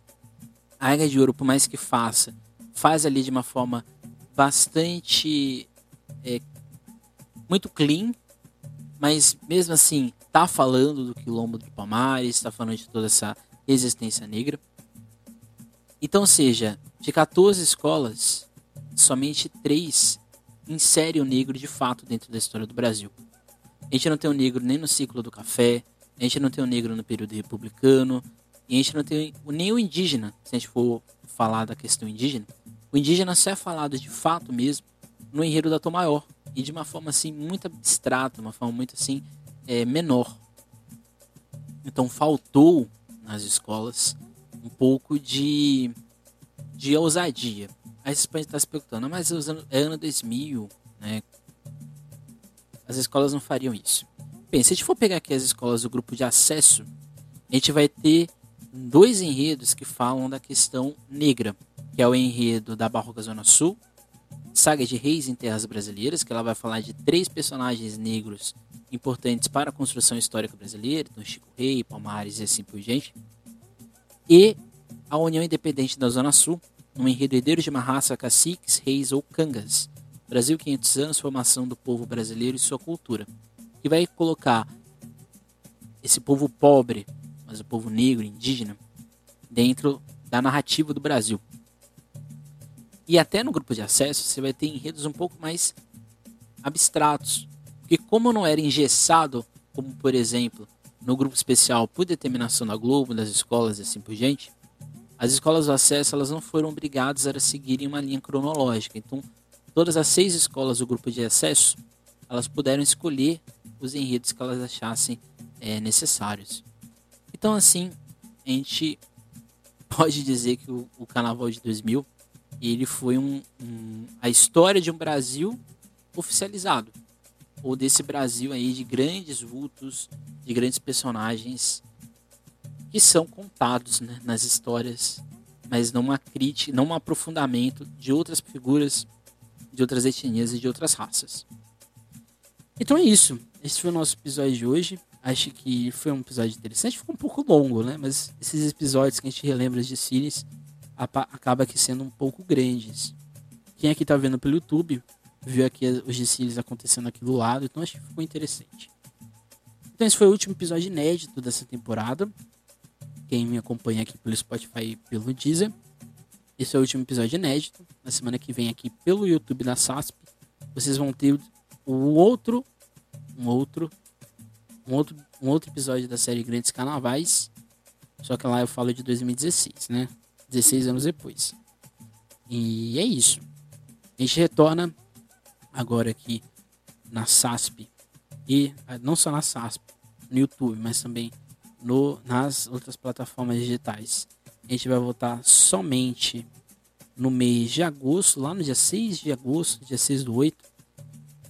A Águia de Ouro, por mais que faça, faz ali de uma forma bastante. É, muito clean, mas mesmo assim tá falando do quilombo do Palmares, está falando de toda essa resistência negra. Então, seja, de 14 escolas, somente três inserem o negro de fato dentro da história do Brasil. A gente não tem o negro nem no ciclo do café, a gente não tem o negro no período republicano, e a gente não tem nem o indígena, se a gente for falar da questão indígena. O indígena só é falado de fato mesmo no enredo da Tom Maior, e de uma forma assim muito abstrata, uma forma muito assim é, menor. Então faltou nas escolas um pouco de, de ousadia. Aí você pode estar se perguntando, mas é ano 2000, né? As escolas não fariam isso. Bem, se a gente for pegar aqui as escolas do grupo de acesso, a gente vai ter dois enredos que falam da questão negra, que é o enredo da Barroca Zona Sul, Saga de Reis em Terras Brasileiras, que ela vai falar de três personagens negros importantes para a construção histórica brasileira, então Chico Rei, Palmares e assim por diante, e a União Independente da Zona Sul, um enredo herdeiro de uma raça caciques, reis ou cangas, Brasil 500 anos, formação do povo brasileiro e sua cultura. Que vai colocar esse povo pobre, mas o povo negro, indígena, dentro da narrativa do Brasil. E até no grupo de acesso você vai ter enredos um pouco mais abstratos. Porque como não era engessado, como por exemplo no grupo especial por determinação da Globo, das escolas e assim por diante, as escolas do acesso elas não foram obrigadas a seguirem uma linha cronológica. Então Todas as seis escolas do grupo de acesso, elas puderam escolher os enredos que elas achassem é, necessários. Então, assim, a gente (laughs) pode dizer que o, o Carnaval de 2000 ele foi um, um, a história de um Brasil oficializado ou desse Brasil aí de grandes vultos, de grandes personagens que são contados né, nas histórias, mas não uma crítica, não um aprofundamento de outras figuras de outras etnias e de outras raças. Então é isso. Esse foi o nosso episódio de hoje. Acho que foi um episódio interessante. Ficou um pouco longo, né? Mas esses episódios que a gente relembra de Sirius acaba aqui sendo um pouco grandes. Quem aqui tá vendo pelo YouTube viu aqui os desfiles acontecendo aqui do lado, então acho que ficou interessante. Então esse foi o último episódio inédito dessa temporada. Quem me acompanha aqui pelo Spotify e pelo Deezer. Esse é o último episódio inédito. Na semana que vem aqui pelo YouTube da SASP, vocês vão ter o outro, um outro, um outro, um outro episódio da série Grandes Carnavais. Só que lá eu falo de 2016, né? 16 anos depois. E é isso. A gente retorna agora aqui na SASP e ah, não só na SASP, no YouTube, mas também no, nas outras plataformas digitais. A gente vai voltar somente no mês de agosto, lá no dia 6 de agosto, dia 6 do 8,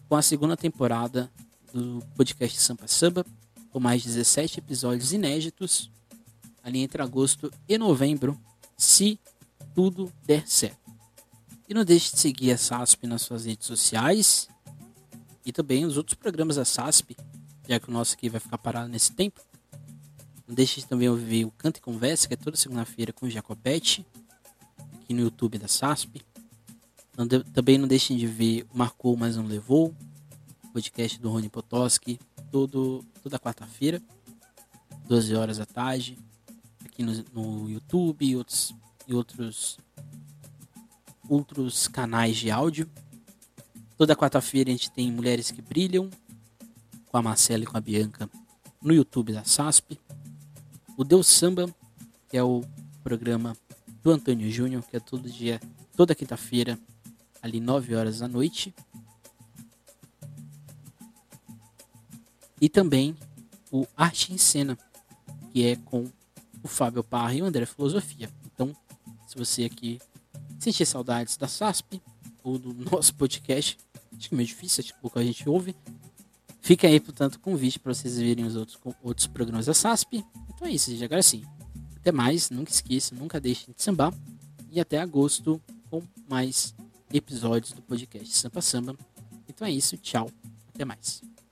com a segunda temporada do podcast Sampa Samba, com mais 17 episódios inéditos, ali entre agosto e novembro, se tudo der certo. E não deixe de seguir a SASP nas suas redes sociais e também os outros programas da SASP, já que o nosso aqui vai ficar parado nesse tempo. Não deixe de também ouvir o Canto e Conversa, que é toda segunda-feira com o Jacobete, aqui no YouTube da SASP. Não de, também não deixem de ver Marcou, mas não levou, podcast do Rony Potoski, todo, toda quarta-feira, 12 horas da tarde, aqui no, no YouTube e outros, e outros, outros canais de áudio. Toda quarta-feira a gente tem Mulheres que Brilham, com a Marcela e com a Bianca, no YouTube da SASP. O Deus Samba, que é o programa do Antônio Júnior, que é todo dia, toda quinta-feira, ali 9 horas da noite. E também o Arte em Cena, que é com o Fábio Parra e o André Filosofia. Então, se você aqui sentir saudades da SASP ou do (laughs) nosso podcast, acho que é meio difícil, acho que a gente ouve. Fica aí, portanto, o convite para vocês verem os outros, outros programas da SASP. Então é isso, gente. Agora sim. Até mais, nunca esqueça, nunca deixem de sambar. E até agosto com mais episódios do podcast Sampa Samba. Então é isso, tchau, até mais.